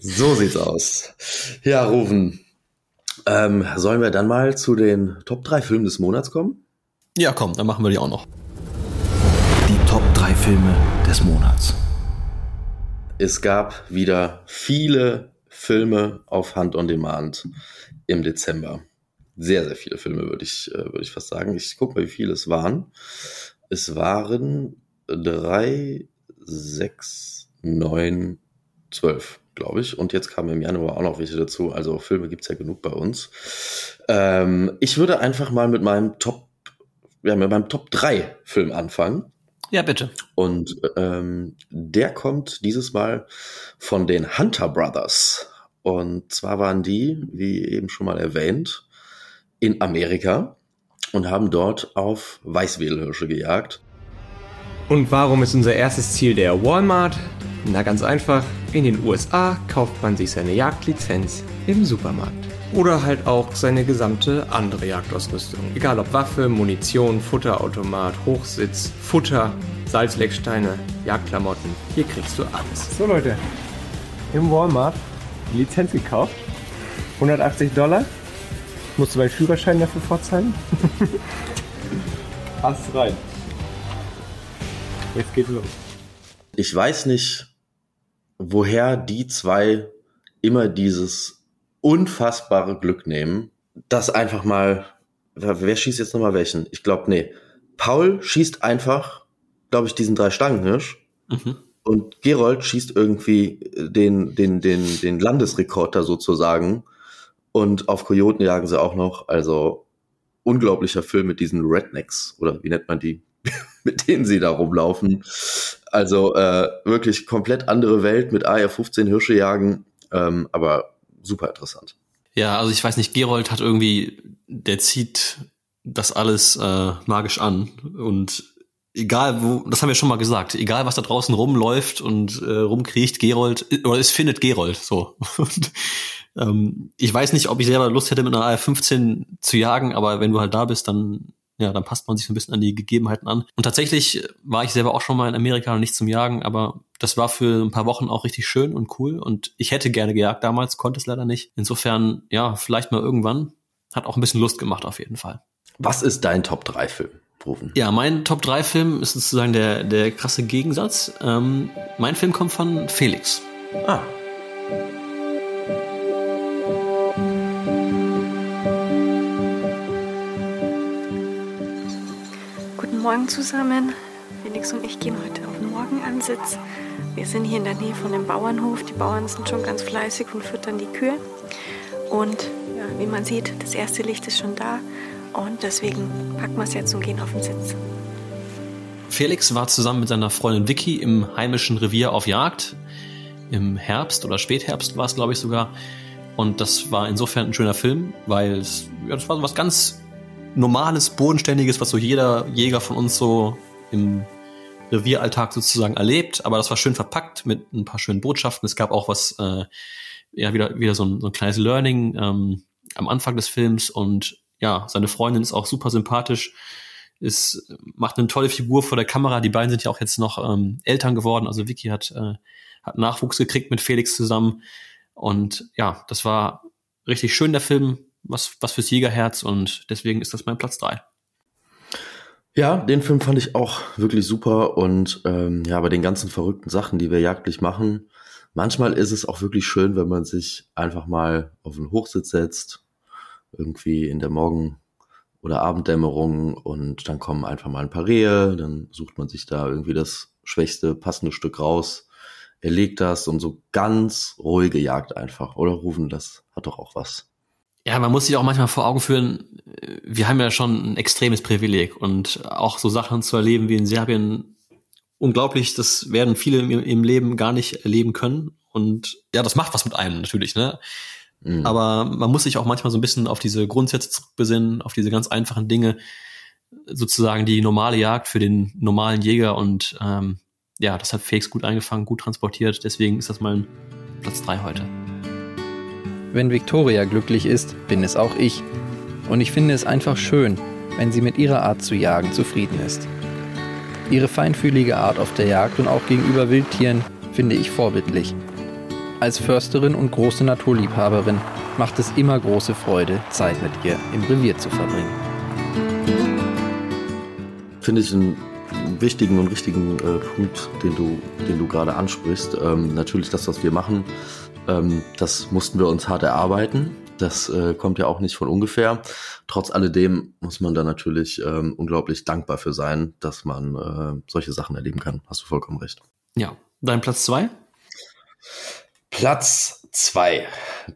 so sieht's aus. Ja, Rufen. Ähm, sollen wir dann mal zu den Top 3 Filmen des Monats kommen? Ja, komm, dann machen wir die auch noch. Die Top 3 Filme des Monats. Es gab wieder viele Filme auf Hand on Demand im Dezember. Sehr, sehr viele Filme, würde ich, äh, würde ich fast sagen. Ich gucke mal, wie viele es waren. Es waren drei, sechs, neun, zwölf, glaube ich. Und jetzt kamen im Januar auch noch welche dazu. Also Filme gibt's ja genug bei uns. Ähm, ich würde einfach mal mit meinem Top, ja, mit meinem Top 3 Film anfangen. Ja, bitte. Und ähm, der kommt dieses Mal von den Hunter Brothers. Und zwar waren die, wie eben schon mal erwähnt, in Amerika und haben dort auf Weißwedelhirsche gejagt. Und warum ist unser erstes Ziel der Walmart? Na ganz einfach, in den USA kauft man sich seine Jagdlizenz im Supermarkt. Oder halt auch seine gesamte andere Jagdausrüstung. Egal ob Waffe, Munition, Futterautomat, Hochsitz, Futter, Salzlecksteine, Jagdklamotten. Hier kriegst du alles. So Leute, im Walmart die Lizenz gekauft. 180 Dollar Musst du meinen Führerschein dafür vorzeigen? Pass rein. Jetzt geht's los. Ich weiß nicht, woher die zwei immer dieses unfassbare Glück nehmen, das einfach mal, wer schießt jetzt nochmal welchen? Ich glaube, nee, Paul schießt einfach, glaube ich, diesen drei Stangenhirsch Mhm. und Gerold schießt irgendwie den, den, den, den Landesrekord da sozusagen. Und auf Kojoten jagen sie auch noch. Also unglaublicher Film mit diesen Rednecks oder wie nennt man die, mit denen sie da rumlaufen. Also äh, wirklich komplett andere Welt mit AR-15 Hirsche jagen, ähm, aber super interessant. Ja, also ich weiß nicht, Gerold hat irgendwie, der zieht das alles äh, magisch an und egal wo, das haben wir schon mal gesagt, egal was da draußen rumläuft und äh, rumkriecht, Gerold, oder es findet Gerold, so. Und, ähm, ich weiß nicht, ob ich selber Lust hätte, mit einer AR-15 zu jagen, aber wenn du halt da bist, dann ja, dann passt man sich so ein bisschen an die Gegebenheiten an. Und tatsächlich war ich selber auch schon mal in Amerika und nicht zum Jagen, aber das war für ein paar Wochen auch richtig schön und cool. Und ich hätte gerne gejagt damals, konnte es leider nicht. Insofern, ja, vielleicht mal irgendwann. Hat auch ein bisschen Lust gemacht auf jeden Fall. Was ist dein Top-3-Film, Rufen? Ja, mein Top-3-Film ist sozusagen der, der krasse Gegensatz. Ähm, mein Film kommt von Felix. Ah, Morgen zusammen. Felix und ich gehen heute auf den Morgenansitz. Wir sind hier in der Nähe von dem Bauernhof. Die Bauern sind schon ganz fleißig und füttern die Kühe. Und ja, wie man sieht, das erste Licht ist schon da. Und deswegen packen wir es jetzt und gehen auf den Sitz. Felix war zusammen mit seiner Freundin Vicky im heimischen Revier auf Jagd. Im Herbst oder Spätherbst war es, glaube ich, sogar. Und das war insofern ein schöner Film, weil es, ja, das war so was ganz Normales, Bodenständiges, was so jeder Jäger von uns so im Revieralltag sozusagen erlebt. Aber das war schön verpackt mit ein paar schönen Botschaften. Es gab auch was, äh, ja, wieder, wieder so ein, so ein kleines Learning ähm, am Anfang des Films. Und ja, seine Freundin ist auch super sympathisch ist, macht eine tolle Figur vor der Kamera. Die beiden sind ja auch jetzt noch ähm, Eltern geworden. Also Vicky hat, äh, hat Nachwuchs gekriegt mit Felix zusammen. Und ja, das war richtig schön, der Film. Was, was fürs Jägerherz. Und deswegen ist das mein Platz drei. Ja, den Film fand ich auch wirklich super und ähm, ja, bei den ganzen verrückten Sachen, die wir jagdlich machen, manchmal ist es auch wirklich schön, wenn man sich einfach mal auf den Hochsitz setzt, irgendwie in der Morgen- oder Abenddämmerung und dann kommen einfach mal ein paar Rehe, dann sucht man sich da irgendwie das schwächste, passende Stück raus, erlegt das und so ganz ruhige Jagd einfach, oder Rufen, das hat doch auch was. Ja, man muss sich auch manchmal vor Augen führen, äh, wir haben ja schon ein extremes Privileg und auch so Sachen zu erleben wie in Serbien, unglaublich, das werden viele im, im Leben gar nicht erleben können. Und ja, das macht was mit einem natürlich, ne? Mhm. Aber man muss sich auch manchmal so ein bisschen auf diese Grundsätze zurückbesinnen, auf diese ganz einfachen Dinge, sozusagen die normale Jagd für den normalen Jäger und ähm, ja, das hat Fakes gut eingefangen, gut transportiert, deswegen ist das mein Platz drei heute. Wenn Victoria glücklich ist, bin es auch ich. Und ich finde es einfach schön, wenn sie mit ihrer Art zu jagen zufrieden ist. Ihre feinfühlige Art auf der Jagd und auch gegenüber Wildtieren finde ich vorbildlich. Als Försterin und große Naturliebhaberin macht es immer große Freude, Zeit mit ihr im Revier zu verbringen. finde ich einen wichtigen und richtigen äh, Punkt, den du, den du gerade ansprichst. Ähm, natürlich das, was wir machen, ähm, das mussten wir uns hart erarbeiten. Das äh, kommt ja auch nicht von ungefähr. Trotz alledem muss man da natürlich ähm, unglaublich dankbar für sein, dass man äh, solche Sachen erleben kann. Hast du vollkommen recht. Ja, dein Platz zwei? Platz zwei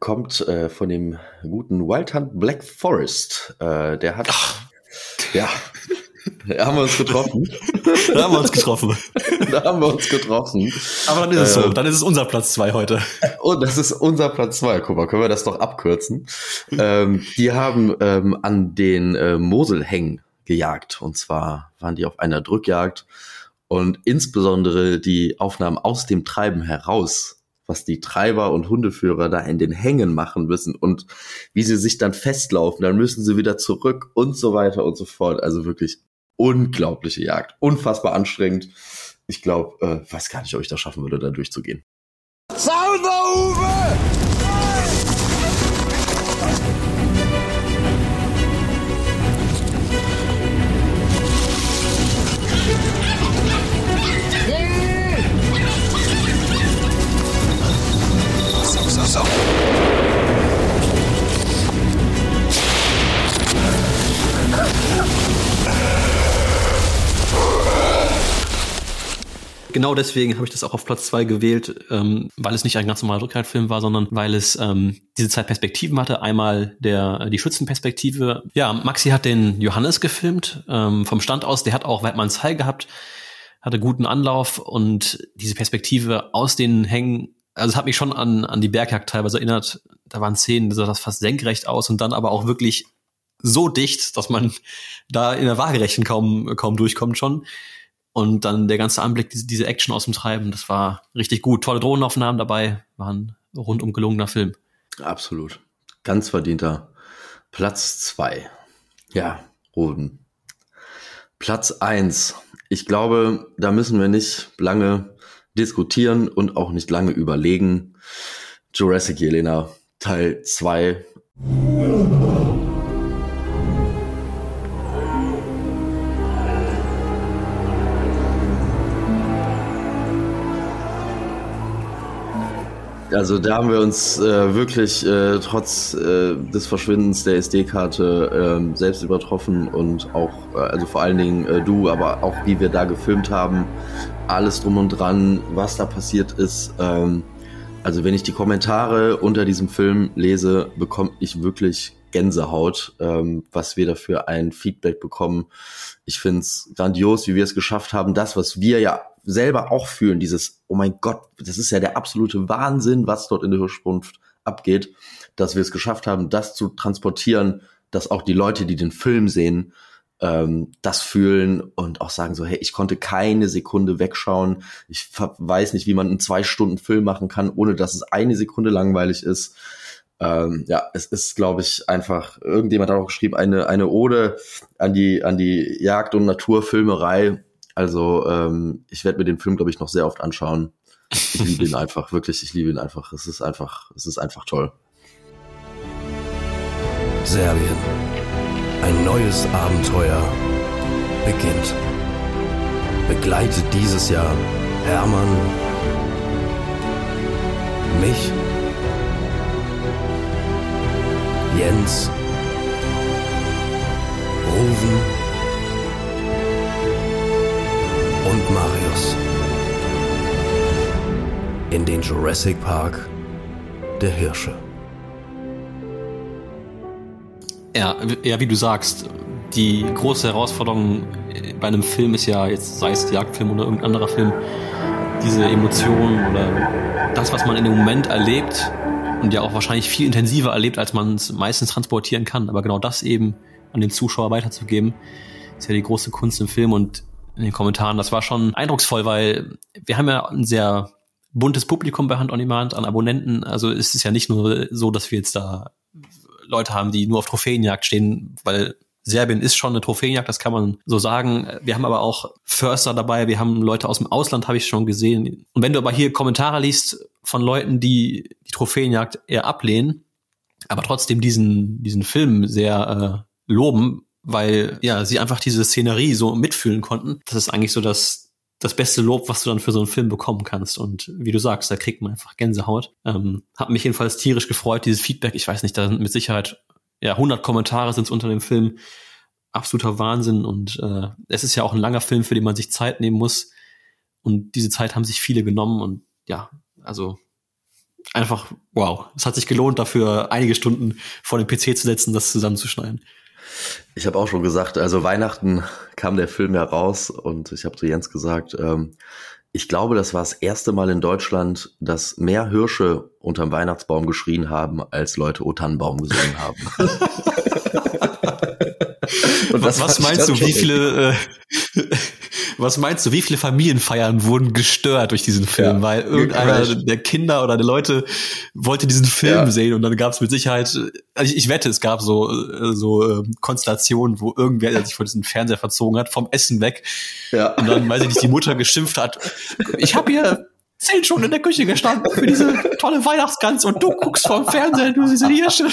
kommt äh, von dem guten Wild Hunt Black Forest. Äh, der hat, ja, da haben wir uns getroffen. Da haben wir uns getroffen. da haben wir uns getroffen. Aber dann ist es so, Äh, dann ist es unser Platz zwei heute. Oh, das ist unser Platz zwei. Guck mal, können wir das doch abkürzen? ähm, die haben ähm, an den äh, Moselhängen gejagt. Und zwar waren die auf einer Drückjagd. Und insbesondere die Aufnahmen aus dem Treiben heraus, was die Treiber und Hundeführer da in den Hängen machen müssen und wie sie sich dann festlaufen, dann müssen sie wieder zurück und so weiter und so fort. Also wirklich unglaubliche Jagd. Unfassbar anstrengend. Ich glaube, äh, weiß gar nicht, ob ich das schaffen würde, da durchzugehen. Genau deswegen habe ich das auch auf Platz zwei gewählt, ähm, weil es nicht ein ganz normaler Rückhaltfilm war, sondern weil es ähm, diese zwei Perspektiven hatte. Einmal der die Schützenperspektive. Ja, Maxi hat den Johannes gefilmt ähm, vom Stand aus. Der hat auch Weidmanns Heil gehabt, hatte guten Anlauf und diese Perspektive aus den Hängen. Also es hat mich schon an an die Bergjagd teilweise erinnert. Da waren Szenen, da sah das fast senkrecht aus und dann aber auch wirklich so dicht, dass man da in der Waagerechten kaum kaum durchkommt schon. Und dann der ganze Anblick, diese, diese Action aus dem Treiben, das war richtig gut. Tolle Drohnenaufnahmen dabei, war ein rundum gelungener Film. Absolut. Ganz verdienter Platz zwei. Ja, Roden. Platz eins. Ich glaube, da müssen wir nicht lange diskutieren und auch nicht lange überlegen. Jurassic Jelena Teil zwei. Also da haben wir uns äh, wirklich äh, trotz äh, des Verschwindens der SD-Karte äh, selbst übertroffen und auch, äh, also vor allen Dingen äh, du, aber auch wie wir da gefilmt haben, alles drum und dran, was da passiert ist. Ähm, also wenn ich die Kommentare unter diesem Film lese, bekomme ich wirklich Gänsehaut, ähm, was wir dafür ein Feedback bekommen. Ich finde es grandios, wie wir es geschafft haben, das, was wir ja selber auch fühlen, dieses, oh mein Gott, das ist ja der absolute Wahnsinn, was dort in der Hirschsprunft abgeht, dass wir es geschafft haben, das zu transportieren, dass auch die Leute, die den Film sehen, ähm, das fühlen und auch sagen so, hey, ich konnte keine Sekunde wegschauen. Ich weiß nicht, wie man einen zwei Stunden Film machen kann, ohne dass es eine Sekunde langweilig ist. Ähm, ja, es ist, glaube ich, einfach, irgendjemand hat auch geschrieben, eine, eine Ode an die, an die Jagd- und Naturfilmerei also ähm, ich werde mir den Film, glaube ich, noch sehr oft anschauen. Ich liebe ihn einfach, wirklich, ich liebe ihn einfach. Es ist einfach, es ist einfach toll. Serbien. Ein neues Abenteuer beginnt. Begleitet dieses Jahr Hermann, mich, Jens, Ruven, Marius. In den Jurassic Park der Hirsche. Ja, ja, wie du sagst, die große Herausforderung bei einem Film ist ja, jetzt sei es Jagdfilm oder irgendein anderer Film, diese Emotionen oder das, was man in dem Moment erlebt und ja auch wahrscheinlich viel intensiver erlebt, als man es meistens transportieren kann. Aber genau das eben an den Zuschauer weiterzugeben, ist ja die große Kunst im Film und in den Kommentaren. Das war schon eindrucksvoll, weil wir haben ja ein sehr buntes Publikum bei Hand on Demand an Abonnenten. Also es ist ja nicht nur so, dass wir jetzt da Leute haben, die nur auf Trophäenjagd stehen, weil Serbien ist schon eine Trophäenjagd, das kann man so sagen. Wir haben aber auch Förster dabei, wir haben Leute aus dem Ausland, habe ich schon gesehen. Und wenn du aber hier Kommentare liest von Leuten, die die Trophäenjagd eher ablehnen, aber trotzdem diesen, diesen Film sehr äh, loben, weil ja sie einfach diese Szenerie so mitfühlen konnten. Das ist eigentlich so das das beste Lob, was du dann für so einen Film bekommen kannst. Und wie du sagst, da kriegt man einfach Gänsehaut. Ähm, hat mich jedenfalls tierisch gefreut, dieses Feedback. Ich weiß nicht, da sind mit Sicherheit ja 100 Kommentare sind es unter dem Film. Absoluter Wahnsinn. Und äh, es ist ja auch ein langer Film, für den man sich Zeit nehmen muss. Und diese Zeit haben sich viele genommen. Und ja, also einfach wow. Es hat sich gelohnt, dafür einige Stunden vor den PC zu setzen, das zusammenzuschneiden. Ich habe auch schon gesagt, also Weihnachten kam der Film ja raus und ich habe zu Jens gesagt, ähm, ich glaube, das war das erste Mal in Deutschland, dass mehr Hirsche unterm Weihnachtsbaum geschrien haben, als Leute O Tannenbaum gesungen haben. und was, was meinst du, wie viele, äh, was meinst du, wie viele Familienfeiern wurden gestört durch diesen Film? Ja, Weil irgendeiner der Kinder oder der Leute wollte diesen Film ja. sehen und dann gab es mit Sicherheit, also ich, ich, wette, es gab so, äh, so äh, Konstellationen, wo irgendwer sich vor diesen Fernseher verzogen hat, vom Essen weg. Ja. Und dann, weiß ich nicht, die Mutter geschimpft hat, ich habe hier zehn Stunden in der Küche gestanden für diese tolle Weihnachtsgans und du guckst vom Fernseher, du siehst Hirsche.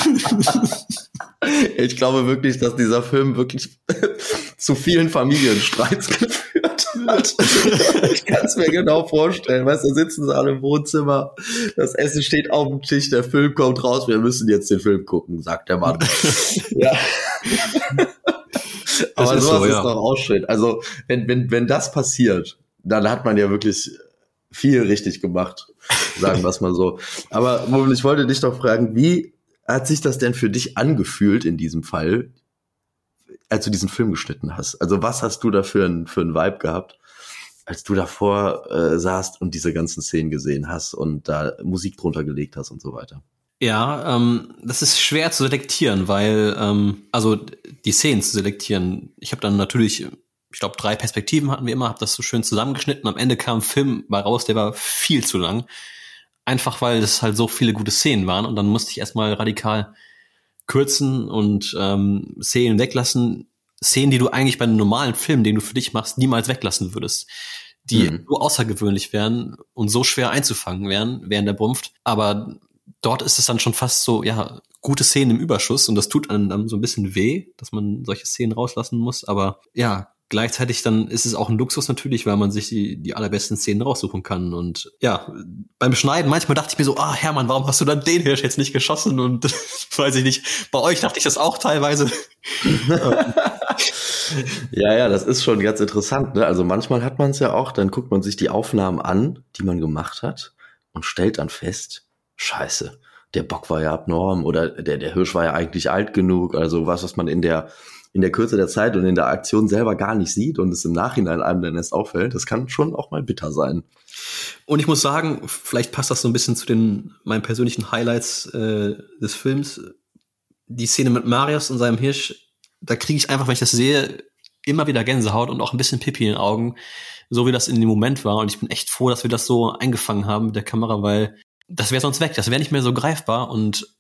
Ich glaube wirklich, dass dieser Film wirklich zu vielen Familienstreits geführt hat. Ich kann es mir genau vorstellen. Weißt du, da sitzen sie alle im Wohnzimmer, das Essen steht auf dem Tisch, der Film kommt raus, wir müssen jetzt den Film gucken, sagt der Mann. ja. Aber sowas so, ja. ist doch auch schön. Also, wenn, wenn, wenn das passiert, dann hat man ja wirklich viel richtig gemacht, sagen wir es mal so. Aber ich wollte dich doch fragen, wie hat sich das denn für dich angefühlt in diesem Fall, als du diesen Film geschnitten hast? Also was hast du da für ein, für Vibe gehabt, als du davor äh, saßt und diese ganzen Szenen gesehen hast und da Musik drunter gelegt hast und so weiter? Ja, ähm, das ist schwer zu selektieren, weil, ähm, also die Szenen zu selektieren. Ich habe dann natürlich, ich glaube, drei Perspektiven hatten wir immer, habe das so schön zusammengeschnitten. Am Ende kam ein Film bei raus, der war viel zu lang. Einfach weil es halt so viele gute Szenen waren und dann musste ich erstmal radikal kürzen und ähm, Szenen weglassen. Szenen, die du eigentlich bei einem normalen Film, den du für dich machst, niemals weglassen würdest. Die Mhm. so außergewöhnlich wären und so schwer einzufangen wären während der Brunft. Aber dort ist es dann schon fast so, ja, gute Szenen im Überschuss und das tut einem dann so ein bisschen weh, dass man solche Szenen rauslassen muss. Aber ja, gleichzeitig dann ist es auch ein Luxus natürlich, weil man sich die, die allerbesten Szenen raussuchen kann. Und ja, beim Schneiden manchmal dachte ich mir so, ah Hermann, warum hast du dann den Hirsch jetzt nicht geschossen? Und weiß ich nicht, bei euch dachte ich das auch teilweise. Ja, ja, das ist schon ganz interessant. Ne? Also manchmal hat man es ja auch, dann guckt man sich die Aufnahmen an, die man gemacht hat und stellt dann fest, scheiße, der Bock war ja abnorm oder der, der Hirsch war ja eigentlich alt genug. Also was, was man in der, in der Kürze der Zeit und in der Aktion selber gar nicht sieht und es im Nachhinein einem dann erst auffällt, das kann schon auch mal bitter sein. Und ich muss sagen, vielleicht passt das so ein bisschen zu den meinen persönlichen Highlights äh, des Films. Die Szene mit Marius und seinem Hirsch, da kriege ich einfach, wenn ich das sehe, immer wieder Gänsehaut und auch ein bisschen Pipi in den Augen, so wie das in dem Moment war. Und ich bin echt froh, dass wir das so eingefangen haben mit der Kamera, weil das wäre sonst weg. Das wäre nicht mehr so greifbar. Und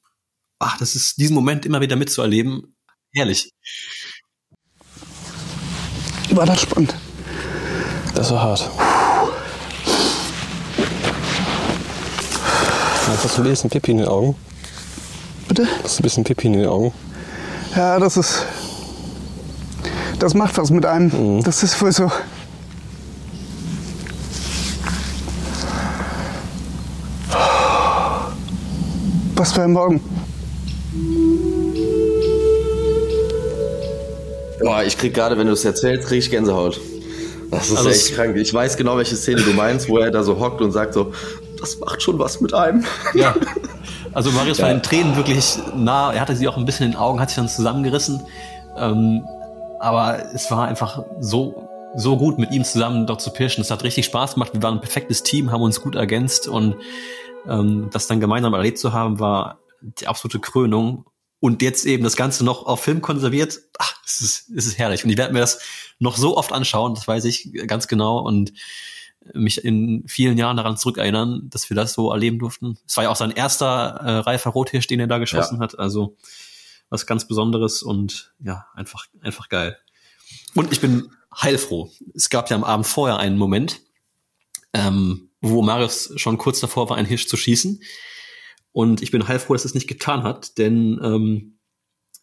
ach, das ist diesen Moment immer wieder mitzuerleben. Herrlich. War das spannend? Das war hart. Jetzt hast du ein bisschen Pipi in den Augen. Bitte? Hast du ein bisschen Pipi in den Augen. Ja, das ist. Das macht was mit einem. Das ist wohl so. Was für ein Morgen. Boah, ich krieg gerade, wenn du es erzählst, krieg ich Gänsehaut. Das ist Also echt krank. Ich weiß genau, welche Szene du meinst, wo er da so hockt und sagt so, das macht schon was mit einem. Ja. Also Marius war den Tränen wirklich nah. Er hatte sie auch ein bisschen in den Augen, hat sich dann zusammengerissen. Ähm, aber es war einfach so, so gut, mit ihm zusammen dort zu pirschen. Es hat richtig Spaß gemacht. Wir waren ein perfektes Team, haben uns gut ergänzt und ähm, das dann gemeinsam erlebt zu haben, war die absolute Krönung. Und jetzt eben das Ganze noch auf Film konserviert. Ach, es ist, es ist herrlich. Und ich werde mir das noch so oft anschauen, das weiß ich ganz genau. Und mich in vielen Jahren daran zurückerinnern, dass wir das so erleben durften. Es war ja auch sein erster äh, reifer Rothirsch, den er da geschossen hat. Also was ganz Besonderes und ja, einfach, einfach geil. Und ich bin heilfroh. Es gab ja am Abend vorher einen Moment, ähm, wo Marius schon kurz davor war, einen Hirsch zu schießen. Und ich bin heilfroh, dass es nicht getan hat, denn ähm,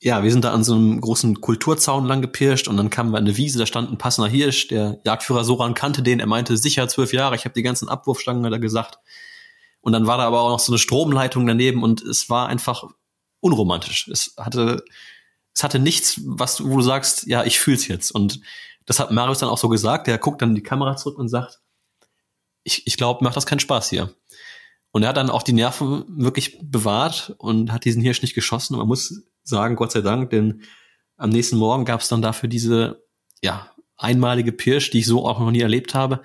ja, wir sind da an so einem großen Kulturzaun lang gepirscht und dann kamen wir an eine Wiese, da stand ein passender Hirsch, der Jagdführer Soran kannte den, er meinte sicher zwölf Jahre, ich habe die ganzen Abwurfstangen er gesagt. Und dann war da aber auch noch so eine Stromleitung daneben und es war einfach unromantisch. Es hatte, es hatte nichts, was du, wo du sagst, ja, ich fühl's jetzt. Und das hat Marius dann auch so gesagt, der guckt dann in die Kamera zurück und sagt, ich, ich glaube, macht das keinen Spaß hier. Und er hat dann auch die Nerven wirklich bewahrt und hat diesen Hirsch nicht geschossen. Und man muss sagen, Gott sei Dank, denn am nächsten Morgen gab es dann dafür diese ja, einmalige Pirsch, die ich so auch noch nie erlebt habe.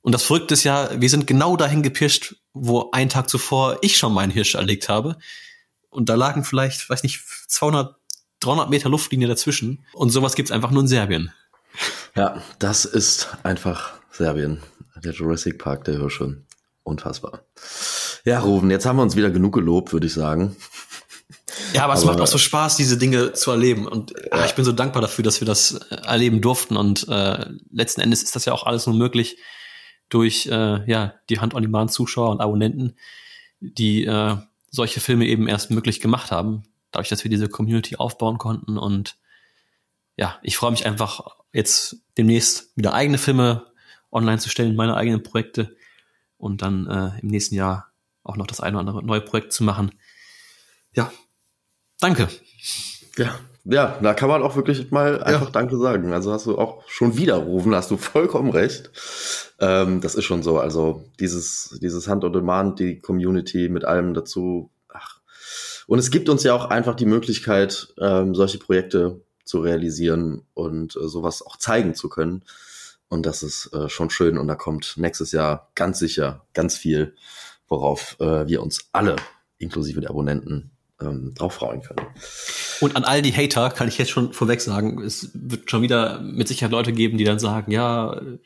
Und das Verrückte ist ja, wir sind genau dahin gepirscht, wo einen Tag zuvor ich schon meinen Hirsch erlegt habe. Und da lagen vielleicht, weiß nicht, 200, 300 Meter Luftlinie dazwischen. Und sowas gibt's einfach nur in Serbien. Ja, das ist einfach Serbien. Der Jurassic Park der Hirsche. Unfassbar. Ja, Ruben, jetzt haben wir uns wieder genug gelobt, würde ich sagen. Ja, aber es Aber- macht auch so Spaß, diese Dinge zu erleben. Und ah, ich bin so dankbar dafür, dass wir das äh, erleben durften. Und äh, letzten Endes ist das ja auch alles nur möglich durch äh, ja, die Hand-on-Demand-Zuschauer und Abonnenten, die äh, solche Filme eben erst möglich gemacht haben, dadurch, dass wir diese Community aufbauen konnten. Und ja, ich freue mich einfach, jetzt demnächst wieder eigene Filme online zu stellen, meine eigenen Projekte und dann äh, im nächsten Jahr auch noch das eine oder andere neue Projekt zu machen. Ja, danke. Ja, Ja, da kann man auch wirklich mal einfach Danke sagen. Also hast du auch schon widerrufen, hast du vollkommen recht. Ähm, das ist schon so. Also dieses, dieses Hand on Demand, die Community mit allem dazu. Ach. Und es gibt uns ja auch einfach die Möglichkeit, ähm, solche Projekte zu realisieren und äh, sowas auch zeigen zu können. Und das ist äh, schon schön. Und da kommt nächstes Jahr ganz sicher ganz viel, worauf äh, wir uns alle, inklusive der Abonnenten, ähm, drauf freuen können. Und an all die Hater kann ich jetzt schon vorweg sagen, es wird schon wieder mit Sicherheit Leute geben, die dann sagen, ja, äh,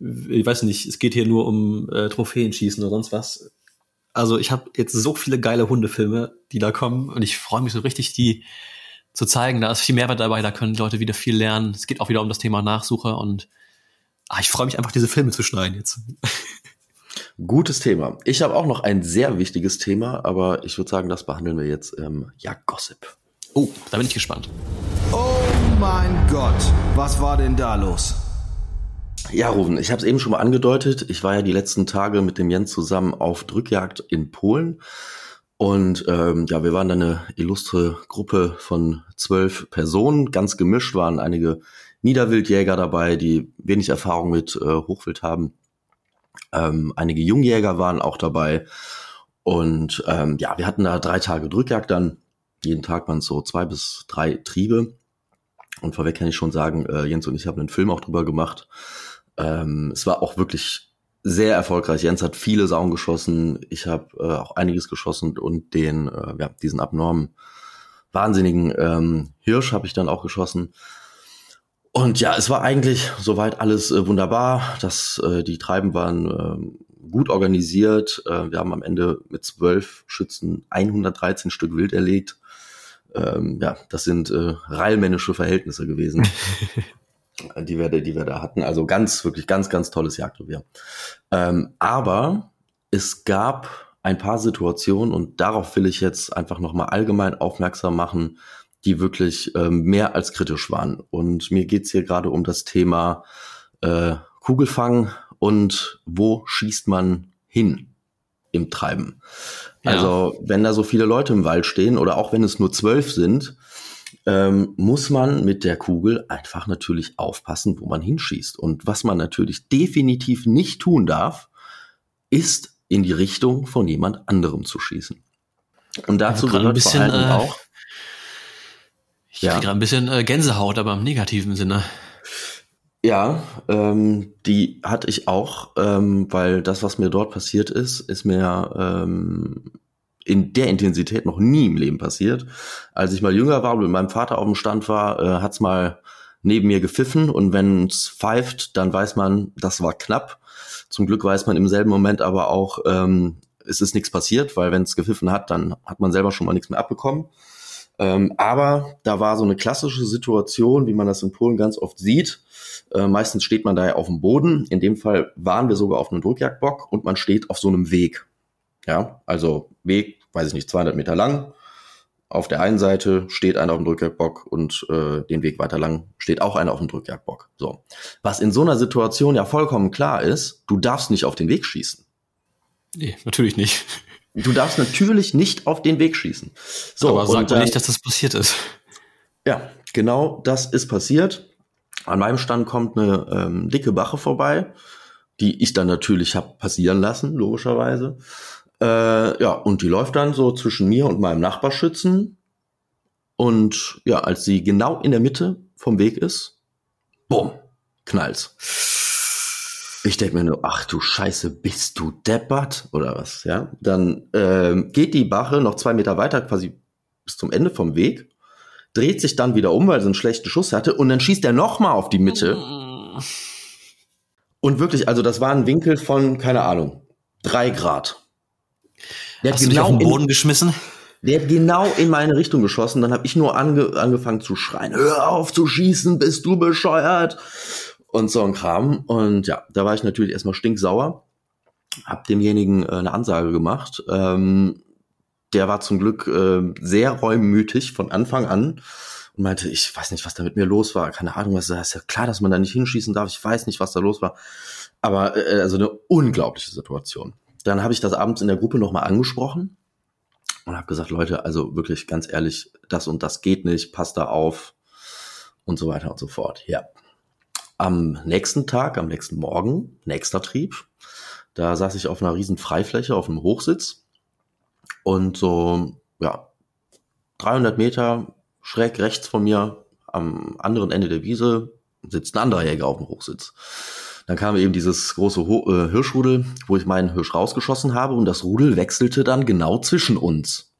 ich weiß nicht, es geht hier nur um äh, Trophäenschießen oder sonst was. Also ich habe jetzt so viele geile Hundefilme, die da kommen und ich freue mich so richtig, die zu zeigen. Da ist viel Mehrwert dabei, da können Leute wieder viel lernen. Es geht auch wieder um das Thema Nachsuche und ah, ich freue mich einfach, diese Filme zu schneiden jetzt. Gutes Thema. Ich habe auch noch ein sehr wichtiges Thema, aber ich würde sagen, das behandeln wir jetzt im Ja Gossip. Oh, da bin ich gespannt. Oh mein Gott, was war denn da los? Ja, Ruven, ich habe es eben schon mal angedeutet. Ich war ja die letzten Tage mit dem Jens zusammen auf Drückjagd in Polen. Und ähm, ja, wir waren dann eine illustre Gruppe von zwölf Personen. Ganz gemischt waren einige Niederwildjäger dabei, die wenig Erfahrung mit äh, Hochwild haben. Ähm, einige Jungjäger waren auch dabei. Und ähm, ja, wir hatten da drei Tage Drückjagd dann. Jeden Tag waren es so zwei bis drei Triebe. Und vorweg kann ich schon sagen, äh, Jens und ich haben einen Film auch drüber gemacht. Ähm, es war auch wirklich sehr erfolgreich. Jens hat viele Sauen geschossen. Ich habe äh, auch einiges geschossen und den, äh, ja, diesen abnormen, wahnsinnigen ähm, Hirsch habe ich dann auch geschossen. Und ja, es war eigentlich soweit alles äh, wunderbar. Das, äh, die Treiben waren äh, gut organisiert. Äh, wir haben am Ende mit zwölf Schützen 113 Stück Wild erlegt. Ähm, ja, das sind äh, reilmännische Verhältnisse gewesen, die wir, die wir da hatten. Also ganz, wirklich ganz, ganz tolles Jagdrevier. Ähm, aber es gab ein paar Situationen und darauf will ich jetzt einfach nochmal allgemein aufmerksam machen, die wirklich ähm, mehr als kritisch waren. Und mir geht's hier gerade um das Thema äh, Kugelfang und wo schießt man hin im Treiben. Ja. Also wenn da so viele Leute im Wald stehen oder auch wenn es nur zwölf sind, ähm, muss man mit der Kugel einfach natürlich aufpassen, wo man hinschießt. Und was man natürlich definitiv nicht tun darf, ist in die Richtung von jemand anderem zu schießen. Und dazu gerade gehört ein bisschen, vor allem äh, auch, Ich Ja. krieg gerade ein bisschen äh, Gänsehaut, aber im negativen Sinne. Ja, ähm, die hatte ich auch, ähm, weil das, was mir dort passiert ist, ist mir ähm, in der Intensität noch nie im Leben passiert. Als ich mal jünger war und mit meinem Vater auf dem Stand war, äh, hat's mal neben mir gepfiffen und wenn es pfeift, dann weiß man, das war knapp. Zum Glück weiß man im selben Moment aber auch, ähm, es ist nichts passiert, weil wenn es gepfiffen hat, dann hat man selber schon mal nichts mehr abbekommen. Ähm, aber da war so eine klassische Situation, wie man das in Polen ganz oft sieht. Äh, meistens steht man da ja auf dem Boden. In dem Fall waren wir sogar auf einem Druckjagdbock und man steht auf so einem Weg. Ja, also Weg, weiß ich nicht, 200 Meter lang. Auf der einen Seite steht einer auf dem Drückjagdbock und äh, den Weg weiter lang steht auch einer auf dem Drückjagdbock. So. Was in so einer Situation ja vollkommen klar ist, du darfst nicht auf den Weg schießen. Nee, natürlich nicht. Du darfst natürlich nicht auf den Weg schießen. So, aber sag doch dann- nicht, dass das passiert ist. Ja, genau das ist passiert. An meinem Stand kommt eine ähm, dicke Bache vorbei, die ich dann natürlich habe passieren lassen, logischerweise. Äh, ja, und die läuft dann so zwischen mir und meinem Nachbarschützen. Und ja, als sie genau in der Mitte vom Weg ist, bumm, knallt's. Ich denke mir nur, ach du Scheiße, bist du deppert oder was? Ja, dann ähm, geht die Bache noch zwei Meter weiter, quasi bis zum Ende vom Weg, dreht sich dann wieder um, weil sie einen schlechten Schuss hatte, und dann schießt er noch mal auf die Mitte. Und wirklich, also das war ein Winkel von, keine Ahnung, drei Grad. Der hat, Hast du dich auf den in, Boden geschmissen? der hat genau in meine Richtung geschossen. Dann habe ich nur ange, angefangen zu schreien, hör auf zu schießen, bist du bescheuert? Und so ein Kram. Und ja, da war ich natürlich erstmal stinksauer. Hab demjenigen äh, eine Ansage gemacht. Ähm, der war zum Glück äh, sehr reumütig von Anfang an und meinte, ich weiß nicht, was da mit mir los war. Keine Ahnung, was da ist ja klar, dass man da nicht hinschießen darf. Ich weiß nicht, was da los war. Aber äh, also eine unglaubliche Situation. Dann habe ich das abends in der Gruppe nochmal angesprochen. und habe gesagt, Leute, also wirklich ganz ehrlich, das und das geht nicht, passt da auf und so weiter und so fort. Ja. Am nächsten Tag, am nächsten Morgen, nächster Trieb, da saß ich auf einer riesen Freifläche auf einem Hochsitz und so, ja, 300 Meter schräg rechts von mir am anderen Ende der Wiese sitzt ein anderer Jäger auf dem Hochsitz. Dann kam eben dieses große Ho äh, Hirschrudel, wo ich meinen Hirsch rausgeschossen habe und das Rudel wechselte dann genau zwischen uns.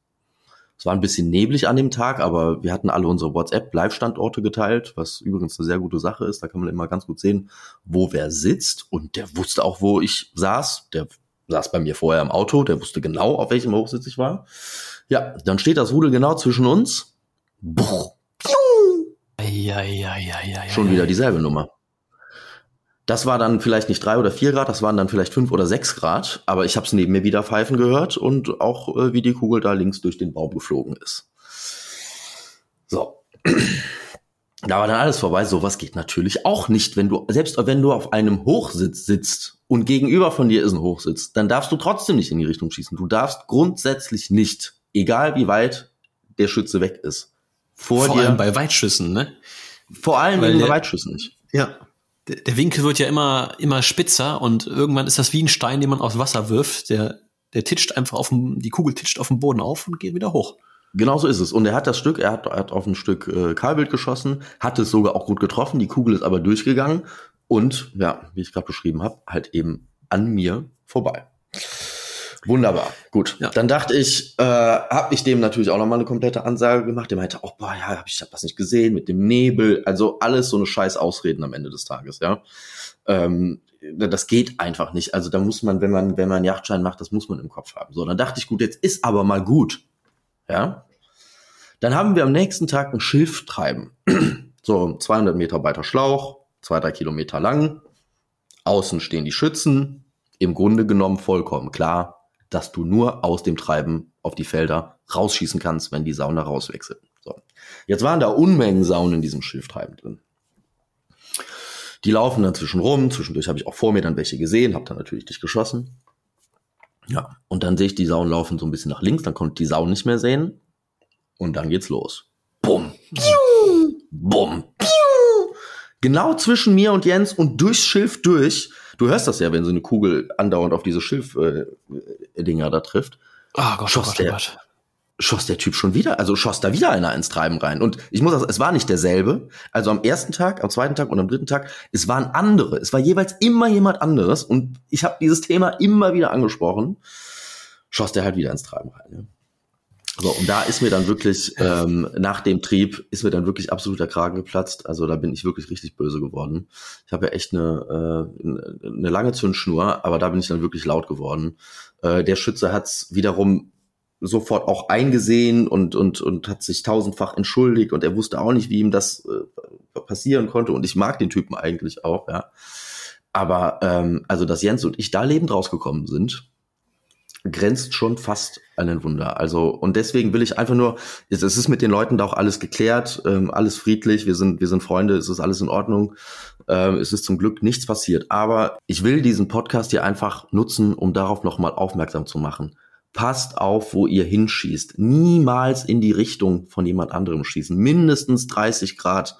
Es war ein bisschen neblig an dem Tag, aber wir hatten alle unsere WhatsApp-Live-Standorte geteilt, was übrigens eine sehr gute Sache ist. Da kann man immer ganz gut sehen, wo wer sitzt. Und der wusste auch, wo ich saß. Der saß bei mir vorher im Auto, der wusste genau, auf welchem Hochsitz ich war. Ja, dann steht das Rudel genau zwischen uns. Buch. Ja, ja, ja, ja, Schon wieder dieselbe Nummer. Das war dann vielleicht nicht drei oder vier Grad, das waren dann vielleicht fünf oder sechs Grad, aber ich habe es neben mir wieder pfeifen gehört und auch äh, wie die Kugel da links durch den Baum geflogen ist. So. Da war dann alles vorbei. Sowas geht natürlich auch nicht, wenn du, selbst wenn du auf einem Hochsitz sitzt und gegenüber von dir ist ein Hochsitz, dann darfst du trotzdem nicht in die Richtung schießen. Du darfst grundsätzlich nicht, egal wie weit der Schütze weg ist. Vor, vor dir, allem bei Weitschüssen, ne? Vor allem bei Weitschüssen nicht. Ja der, Winkel wird ja immer, immer spitzer und irgendwann ist das wie ein Stein, den man aufs Wasser wirft. Der, der titscht einfach auf dem, die Kugel titscht auf dem Boden auf und geht wieder hoch. Genau so ist es. Und er hat das Stück, er hat, hat auf ein Stück äh, Kalbild geschossen, hat es sogar auch gut getroffen. Die Kugel ist aber durchgegangen und, ja, wie ich gerade beschrieben habe, halt eben an mir vorbei. Wunderbar, gut. Ja. Dann dachte ich, äh, habe ich dem natürlich auch nochmal eine komplette Ansage gemacht. Der meinte, oh, boah, ja, hab ich hab das nicht gesehen mit dem Nebel. Also alles so eine scheiß Ausreden am Ende des Tages, ja. Ähm, das geht einfach nicht. Also da muss man, wenn man, wenn man einen Yachtschein macht, das muss man im Kopf haben. So, dann dachte ich, gut, jetzt ist aber mal gut. Ja. Dann haben wir am nächsten Tag ein Schilf treiben. so 200 Meter weiter Schlauch, zwei, drei Kilometer lang. Außen stehen die Schützen. Im Grunde genommen vollkommen klar, dass du nur aus dem Treiben auf die Felder rausschießen kannst, wenn die Sauna rauswechselt. So. Jetzt waren da Unmengen Saunen in diesem Schilftreiben drin. Die laufen dann zwischen rum, zwischendurch habe ich auch vor mir dann welche gesehen, habe dann natürlich dich geschossen. Ja, und dann sehe ich die Saunen laufen so ein bisschen nach links, dann konnte ich die Sauen nicht mehr sehen. Und dann geht's los. Bumm. Piu, bumm. Piu. Genau zwischen mir und Jens und durchs Schilf durch Du hörst das ja, wenn so eine Kugel andauernd auf diese Schilfdinger äh, da trifft. Ah, oh Gott, schoss, Gott, der, oh Gott. schoss der Typ schon wieder, also schoss da wieder einer ins Treiben rein. Und ich muss sagen, es war nicht derselbe. Also am ersten Tag, am zweiten Tag und am dritten Tag, es waren andere. Es war jeweils immer jemand anderes. Und ich habe dieses Thema immer wieder angesprochen. Schoss der halt wieder ins Treiben rein. Ja. So, und da ist mir dann wirklich, ähm, nach dem Trieb, ist mir dann wirklich absolut der Kragen geplatzt. Also da bin ich wirklich richtig böse geworden. Ich habe ja echt eine, äh, eine lange Zündschnur, aber da bin ich dann wirklich laut geworden. Äh, der Schütze hat's wiederum sofort auch eingesehen und, und, und hat sich tausendfach entschuldigt und er wusste auch nicht, wie ihm das äh, passieren konnte. Und ich mag den Typen eigentlich auch, ja. Aber ähm, also, dass Jens und ich da lebend rausgekommen sind, grenzt schon fast an ein Wunder. Also und deswegen will ich einfach nur, es ist mit den Leuten da auch alles geklärt, ähm, alles friedlich, wir sind wir sind Freunde, es ist alles in Ordnung, ähm, es ist zum Glück nichts passiert. Aber ich will diesen Podcast hier einfach nutzen, um darauf nochmal aufmerksam zu machen. Passt auf, wo ihr hinschießt. Niemals in die Richtung von jemand anderem schießen. Mindestens 30 Grad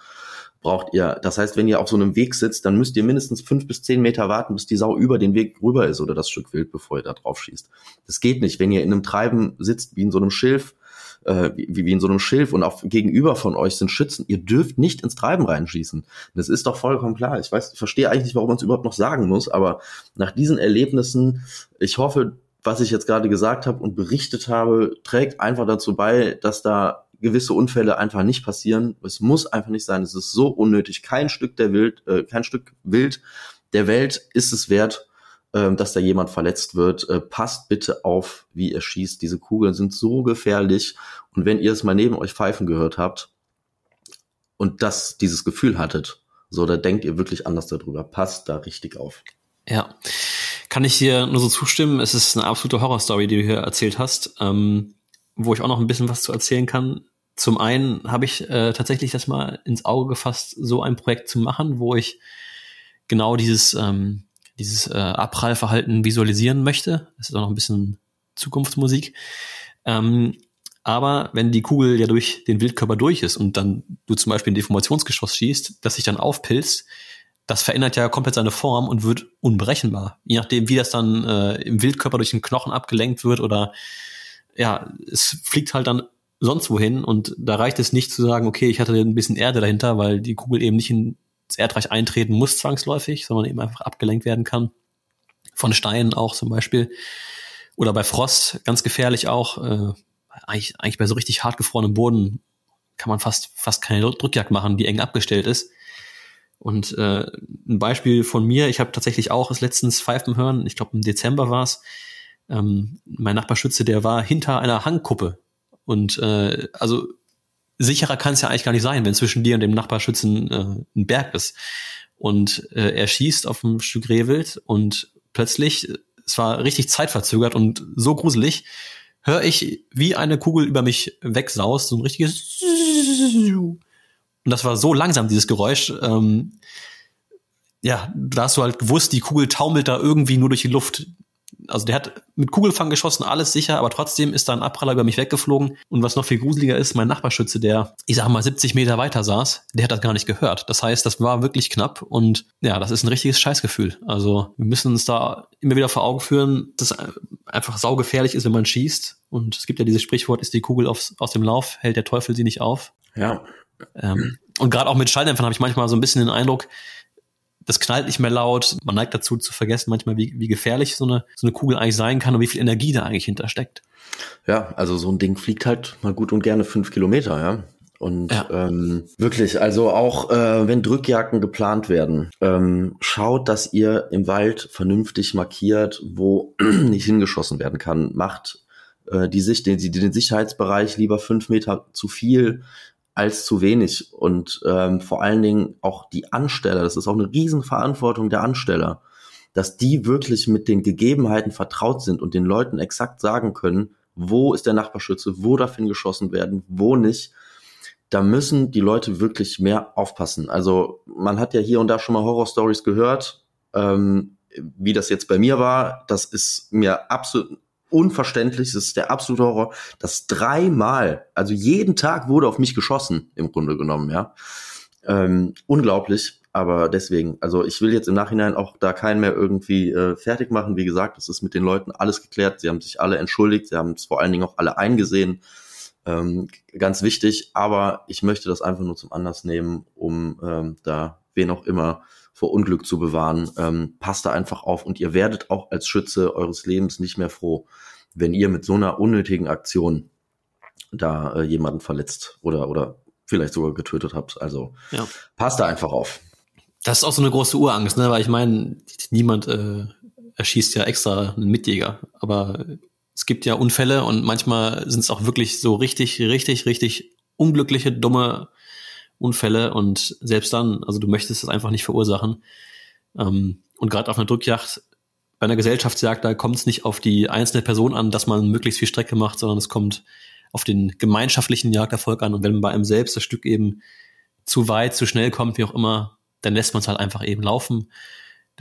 braucht ihr. Das heißt, wenn ihr auf so einem Weg sitzt, dann müsst ihr mindestens fünf bis zehn Meter warten, bis die Sau über den Weg rüber ist oder das Stück Wild, bevor ihr da drauf schießt. Das geht nicht. Wenn ihr in einem Treiben sitzt, wie in so einem Schilf, äh, wie, wie in so einem Schilf und auch gegenüber von euch sind Schützen, ihr dürft nicht ins Treiben reinschießen. Das ist doch vollkommen klar. Ich weiß, ich verstehe eigentlich nicht, warum man es überhaupt noch sagen muss, aber nach diesen Erlebnissen, ich hoffe, was ich jetzt gerade gesagt habe und berichtet habe, trägt einfach dazu bei, dass da gewisse Unfälle einfach nicht passieren. Es muss einfach nicht sein. Es ist so unnötig. Kein Stück der Wild, äh, kein Stück Wild der Welt ist es wert, äh, dass da jemand verletzt wird. Äh, passt bitte auf, wie ihr schießt. Diese Kugeln sind so gefährlich. Und wenn ihr es mal neben euch pfeifen gehört habt und das, dieses Gefühl hattet, so, da denkt ihr wirklich anders darüber. Passt da richtig auf. Ja. Kann ich dir nur so zustimmen? Es ist eine absolute Horrorstory, die du hier erzählt hast. Ähm, wo ich auch noch ein bisschen was zu erzählen kann. Zum einen habe ich äh, tatsächlich das mal ins Auge gefasst, so ein Projekt zu machen, wo ich genau dieses, ähm, dieses äh, Abprallverhalten visualisieren möchte. Das ist auch noch ein bisschen Zukunftsmusik. Ähm, aber wenn die Kugel ja durch den Wildkörper durch ist und dann du zum Beispiel ein Deformationsgeschoss schießt, das sich dann aufpilzt, das verändert ja komplett seine Form und wird unberechenbar. Je nachdem, wie das dann äh, im Wildkörper durch den Knochen abgelenkt wird oder ja, es fliegt halt dann sonst wohin und da reicht es nicht zu sagen, okay, ich hatte ein bisschen Erde dahinter, weil die Kugel eben nicht ins Erdreich eintreten muss zwangsläufig, sondern eben einfach abgelenkt werden kann. Von Steinen auch zum Beispiel. Oder bei Frost ganz gefährlich auch. Äh, eigentlich, eigentlich bei so richtig hart gefrorenem Boden kann man fast, fast keine Drückjagd machen, die eng abgestellt ist. Und äh, ein Beispiel von mir, ich habe tatsächlich auch es letztens pfeifen hören, ich glaube im Dezember war es. Ähm, mein Nachbarschütze, der war hinter einer Hangkuppe. Und äh, also sicherer kann es ja eigentlich gar nicht sein, wenn zwischen dir und dem Nachbarschützen äh, ein Berg ist. Und äh, er schießt auf ein Stück Rehwild und plötzlich, es war richtig zeitverzögert und so gruselig, höre ich, wie eine Kugel über mich wegsaust, so ein richtiges und das war so langsam, dieses Geräusch. Ähm, ja, da hast du halt gewusst, die Kugel taumelt da irgendwie nur durch die Luft also der hat mit Kugelfang geschossen, alles sicher, aber trotzdem ist da ein Abpraller über mich weggeflogen. Und was noch viel gruseliger ist, mein Nachbarschütze, der, ich sag mal, 70 Meter weiter saß, der hat das gar nicht gehört. Das heißt, das war wirklich knapp und ja, das ist ein richtiges Scheißgefühl. Also wir müssen uns da immer wieder vor Augen führen, dass einfach saugefährlich ist, wenn man schießt. Und es gibt ja dieses Sprichwort, ist die Kugel aufs, aus dem Lauf, hält der Teufel sie nicht auf. Ja. Ähm, und gerade auch mit Schalldämpfern habe ich manchmal so ein bisschen den Eindruck, das knallt nicht mehr laut. Man neigt dazu zu vergessen manchmal, wie, wie gefährlich so eine, so eine Kugel eigentlich sein kann und wie viel Energie da eigentlich hintersteckt. Ja, also so ein Ding fliegt halt mal gut und gerne fünf Kilometer, ja. Und ja. ähm, wirklich, also auch äh, wenn Drückjagden geplant werden, ähm, schaut, dass ihr im Wald vernünftig markiert, wo nicht hingeschossen werden kann. Macht äh, die Sicht, den, den Sicherheitsbereich lieber fünf Meter zu viel als zu wenig. Und ähm, vor allen Dingen auch die Ansteller, das ist auch eine Riesenverantwortung der Ansteller, dass die wirklich mit den Gegebenheiten vertraut sind und den Leuten exakt sagen können, wo ist der Nachbarschütze, wo darf hingeschossen werden, wo nicht. Da müssen die Leute wirklich mehr aufpassen. Also man hat ja hier und da schon mal Horrorstories gehört. Ähm, wie das jetzt bei mir war, das ist mir absolut unverständlich, das ist der absolute Horror, dass dreimal, also jeden Tag wurde auf mich geschossen, im Grunde genommen, ja. Ähm, unglaublich, aber deswegen, also ich will jetzt im Nachhinein auch da keinen mehr irgendwie äh, fertig machen. Wie gesagt, es ist mit den Leuten alles geklärt. Sie haben sich alle entschuldigt, sie haben es vor allen Dingen auch alle eingesehen. Ähm, ganz wichtig, aber ich möchte das einfach nur zum Anlass nehmen, um ähm, da wen auch immer vor Unglück zu bewahren. Ähm, passt da einfach auf und ihr werdet auch als Schütze eures Lebens nicht mehr froh, wenn ihr mit so einer unnötigen Aktion da äh, jemanden verletzt oder, oder vielleicht sogar getötet habt. Also ja. passt da einfach auf. Das ist auch so eine große Urangst, ne? weil ich meine, niemand äh, erschießt ja extra einen Mitjäger, aber es gibt ja Unfälle und manchmal sind es auch wirklich so richtig, richtig, richtig unglückliche, dumme Unfälle und selbst dann, also du möchtest es einfach nicht verursachen. Ähm, und gerade auf einer Drückjacht, bei einer Gesellschaftsjagd, da kommt es nicht auf die einzelne Person an, dass man möglichst viel Strecke macht, sondern es kommt auf den gemeinschaftlichen Jagderfolg an. Und wenn bei einem selbst das Stück eben zu weit, zu schnell kommt, wie auch immer, dann lässt man es halt einfach eben laufen.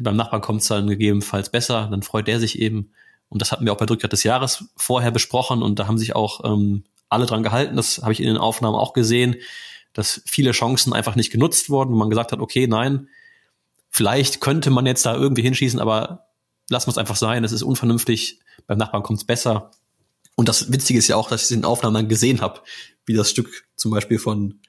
Beim Nachbarn kommt es dann gegebenenfalls besser, dann freut der sich eben. Und das hatten wir auch bei Drückjagd des Jahres vorher besprochen und da haben sich auch ähm, alle dran gehalten. Das habe ich in den Aufnahmen auch gesehen dass viele Chancen einfach nicht genutzt wurden, wo man gesagt hat, okay, nein, vielleicht könnte man jetzt da irgendwie hinschießen, aber lassen wir es einfach sein, es ist unvernünftig, beim Nachbarn kommt es besser. Und das Witzige ist ja auch, dass ich in den Aufnahmen dann gesehen habe, wie das Stück zum Beispiel von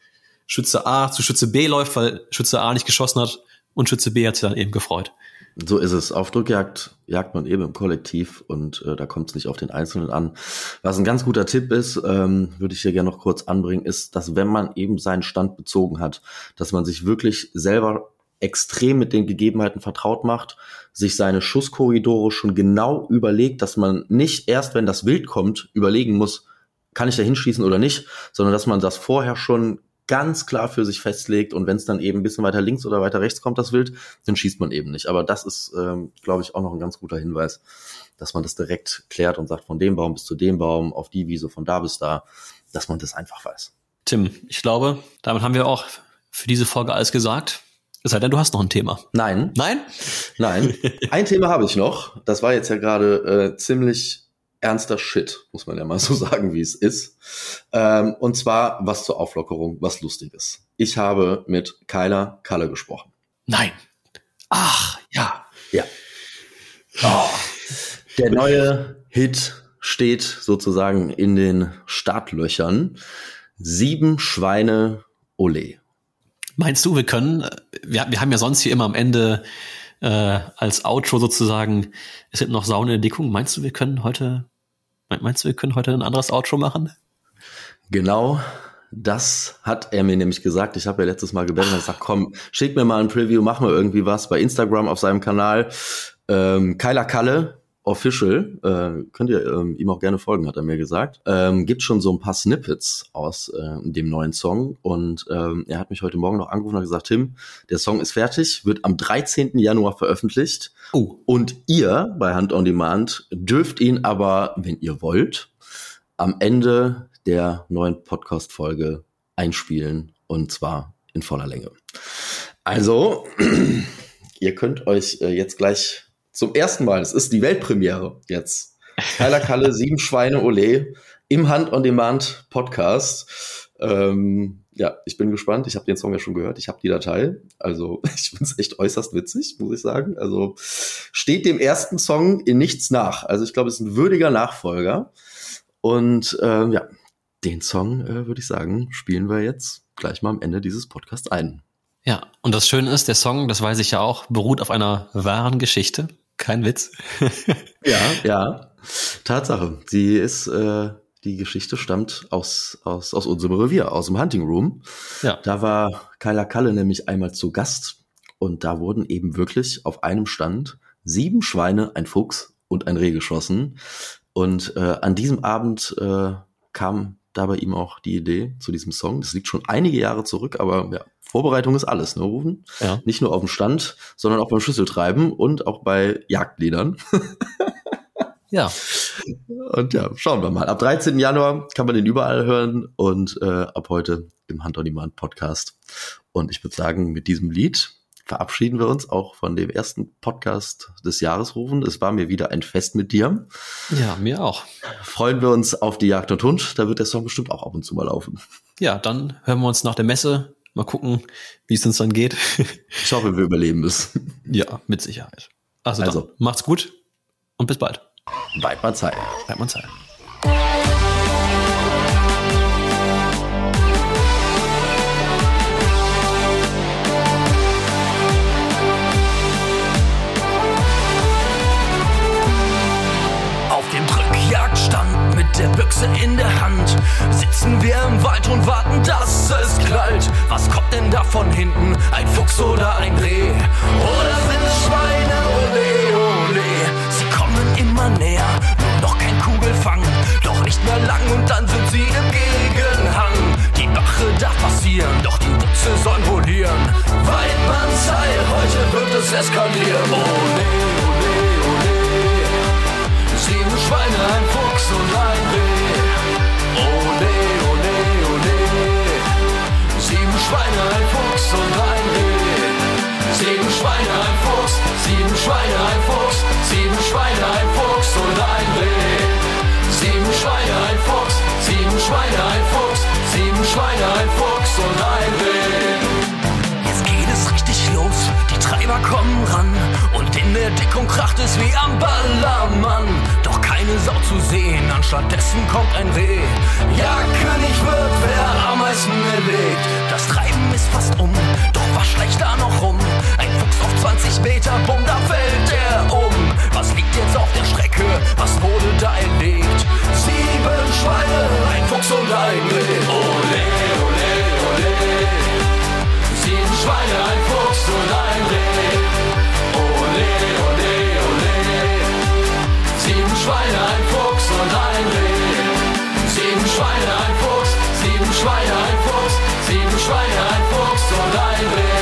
Schütze A zu Schütze B läuft, weil Schütze A nicht geschossen hat und Schütze B hat sich dann eben gefreut. So ist es. Auf Drückjagd jagt man eben im Kollektiv und äh, da kommt es nicht auf den Einzelnen an. Was ein ganz guter Tipp ist, ähm, würde ich hier gerne noch kurz anbringen, ist, dass wenn man eben seinen Stand bezogen hat, dass man sich wirklich selber extrem mit den Gegebenheiten vertraut macht, sich seine Schusskorridore schon genau überlegt, dass man nicht erst, wenn das Wild kommt, überlegen muss, kann ich da hinschießen oder nicht, sondern dass man das vorher schon ganz klar für sich festlegt und wenn es dann eben ein bisschen weiter links oder weiter rechts kommt, das Wild, dann schießt man eben nicht. Aber das ist, ähm, glaube ich, auch noch ein ganz guter Hinweis, dass man das direkt klärt und sagt, von dem Baum bis zu dem Baum, auf die Wiese, von da bis da, dass man das einfach weiß. Tim, ich glaube, damit haben wir auch für diese Folge alles gesagt. Es sei denn, du hast noch ein Thema. Nein. Nein? Nein. Ein Thema habe ich noch. Das war jetzt ja gerade äh, ziemlich ernster Shit, muss man ja mal so sagen, wie es ist. Ähm, und zwar was zur Auflockerung, was Lustiges. Ich habe mit Kyla Kalle gesprochen. Nein. Ach, ja. Ja. Oh. Der neue Hit steht sozusagen in den Startlöchern. Sieben Schweine Ole. Meinst du, wir können, wir, wir haben ja sonst hier immer am Ende äh, als Outro sozusagen, es gibt noch Saune in der Dickung. Meinst du, wir können heute, meinst du, wir können heute ein anderes Outro machen? Genau das hat er mir nämlich gesagt. Ich habe ja letztes Mal gebeten und gesagt, komm, schick mir mal ein Preview, mach mal irgendwie was bei Instagram auf seinem Kanal. Ähm, Kyla Kalle, Official, äh, könnt ihr ähm, ihm auch gerne folgen, hat er mir gesagt. Ähm, gibt schon so ein paar Snippets aus äh, dem neuen Song und ähm, er hat mich heute Morgen noch angerufen und gesagt, Tim, der Song ist fertig, wird am 13. Januar veröffentlicht Oh. und ihr bei Hand on Demand dürft ihn aber, wenn ihr wollt, am Ende der neuen Podcast-Folge einspielen und zwar in voller Länge. Also, ihr könnt euch äh, jetzt gleich zum ersten Mal, es ist die Weltpremiere jetzt, Kyla Kalle, Sieben Schweine Ole im Hand-on-Demand Podcast. Ähm, ja, ich bin gespannt. Ich habe den Song ja schon gehört. Ich habe die Datei. Also ich finde es echt äußerst witzig, muss ich sagen. Also steht dem ersten Song in nichts nach. Also ich glaube, es ist ein würdiger Nachfolger. Und ähm, ja, den Song, äh, würde ich sagen, spielen wir jetzt gleich mal am Ende dieses Podcasts ein. Ja, und das Schöne ist, der Song, das weiß ich ja auch, beruht auf einer wahren Geschichte. Kein Witz. Ja, ja. Tatsache. Sie ist, äh, die Geschichte stammt aus, aus, aus unserem Revier, aus dem Hunting Room. Ja. Da war Kyla Kalle nämlich einmal zu Gast und da wurden eben wirklich auf einem Stand sieben Schweine, ein Fuchs und ein Reh geschossen. Und äh, an diesem Abend äh, kam da bei ihm auch die Idee zu diesem Song. Das liegt schon einige Jahre zurück, aber ja, Vorbereitung ist alles, ne, Rufen? Ja. Nicht nur auf dem Stand, sondern auch beim Schlüsseltreiben und auch bei Jagdliedern. Ja. Und ja, schauen wir mal. Ab 13. Januar kann man den überall hören und äh, ab heute im Hand on Demand Podcast. Und ich würde sagen, mit diesem Lied verabschieden wir uns auch von dem ersten Podcast des Jahres rufen. Es war mir wieder ein Fest mit dir. Ja, mir auch. Freuen wir uns auf die Jagd und Hund. Da wird der Song bestimmt auch ab und zu mal laufen. Ja, dann hören wir uns nach der Messe. Mal gucken, wie es uns dann geht. Ich hoffe, wir überleben es. ja, mit Sicherheit. Also, Also. dann, macht's gut und bis bald. Bald mal Zeit. Bleibt man Zeit. Der Büchse in der Hand sitzen wir im Wald und warten, dass es knallt. Was kommt denn da von hinten? Ein Fuchs oder ein Reh? Oder sind es Schweine? Ole, ole. Sie kommen immer näher, nur noch kein Kugelfang. Doch nicht mehr lang und dann sind sie im Gegenhang. Die Wache darf passieren, doch die Büchse sollen polieren. Weidmannsheil, heute wird es eskalieren. Ole. Sieben Schweine, ein Fuchs und ein Reh. Ole, ole, ole. Sieben Schweine, ein Fuchs und ein Reh. Sieben Schweine, ein Fuchs, sieben Schweine, ein Fuchs, sieben Schweine, ein Fuchs und ein Reh. Sieben Schweine, ein Fuchs, sieben Schweine, ein Fuchs, sieben Schweine, ein Fuchs und ein Reh. Und in der Deckung kracht es wie am Ballermann. Doch keine Sau zu sehen, anstattdessen kommt ein Reh. Ja, König wird, wer am meisten erlegt. Das Treiben ist fast um, doch was schleicht da noch rum? Ein Fuchs auf 20 Meter, bumm, da fällt er um. Was liegt jetzt auf der Strecke? Was wurde da erlegt? Sieben Schweine, ein Fuchs und ein Reh. Ole, ole, ole. Sieben Schweine, ein Fuchs und ein Reh. Sieben Schweine, ein Fuchs, sieben Schweine, ein Fuchs und ein Reh.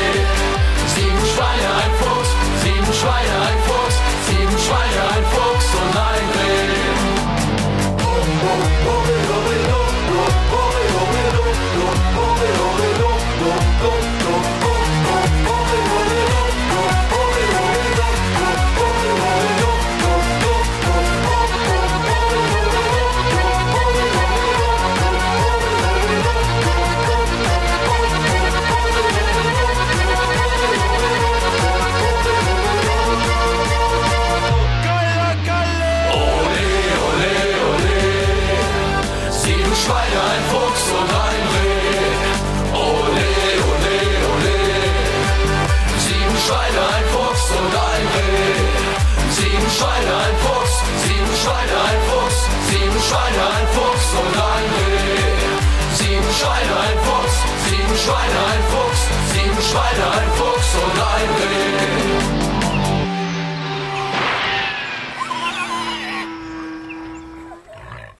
Schweine, ein Fuchs, sieben Schweine, ein Fuchs und ein Reh.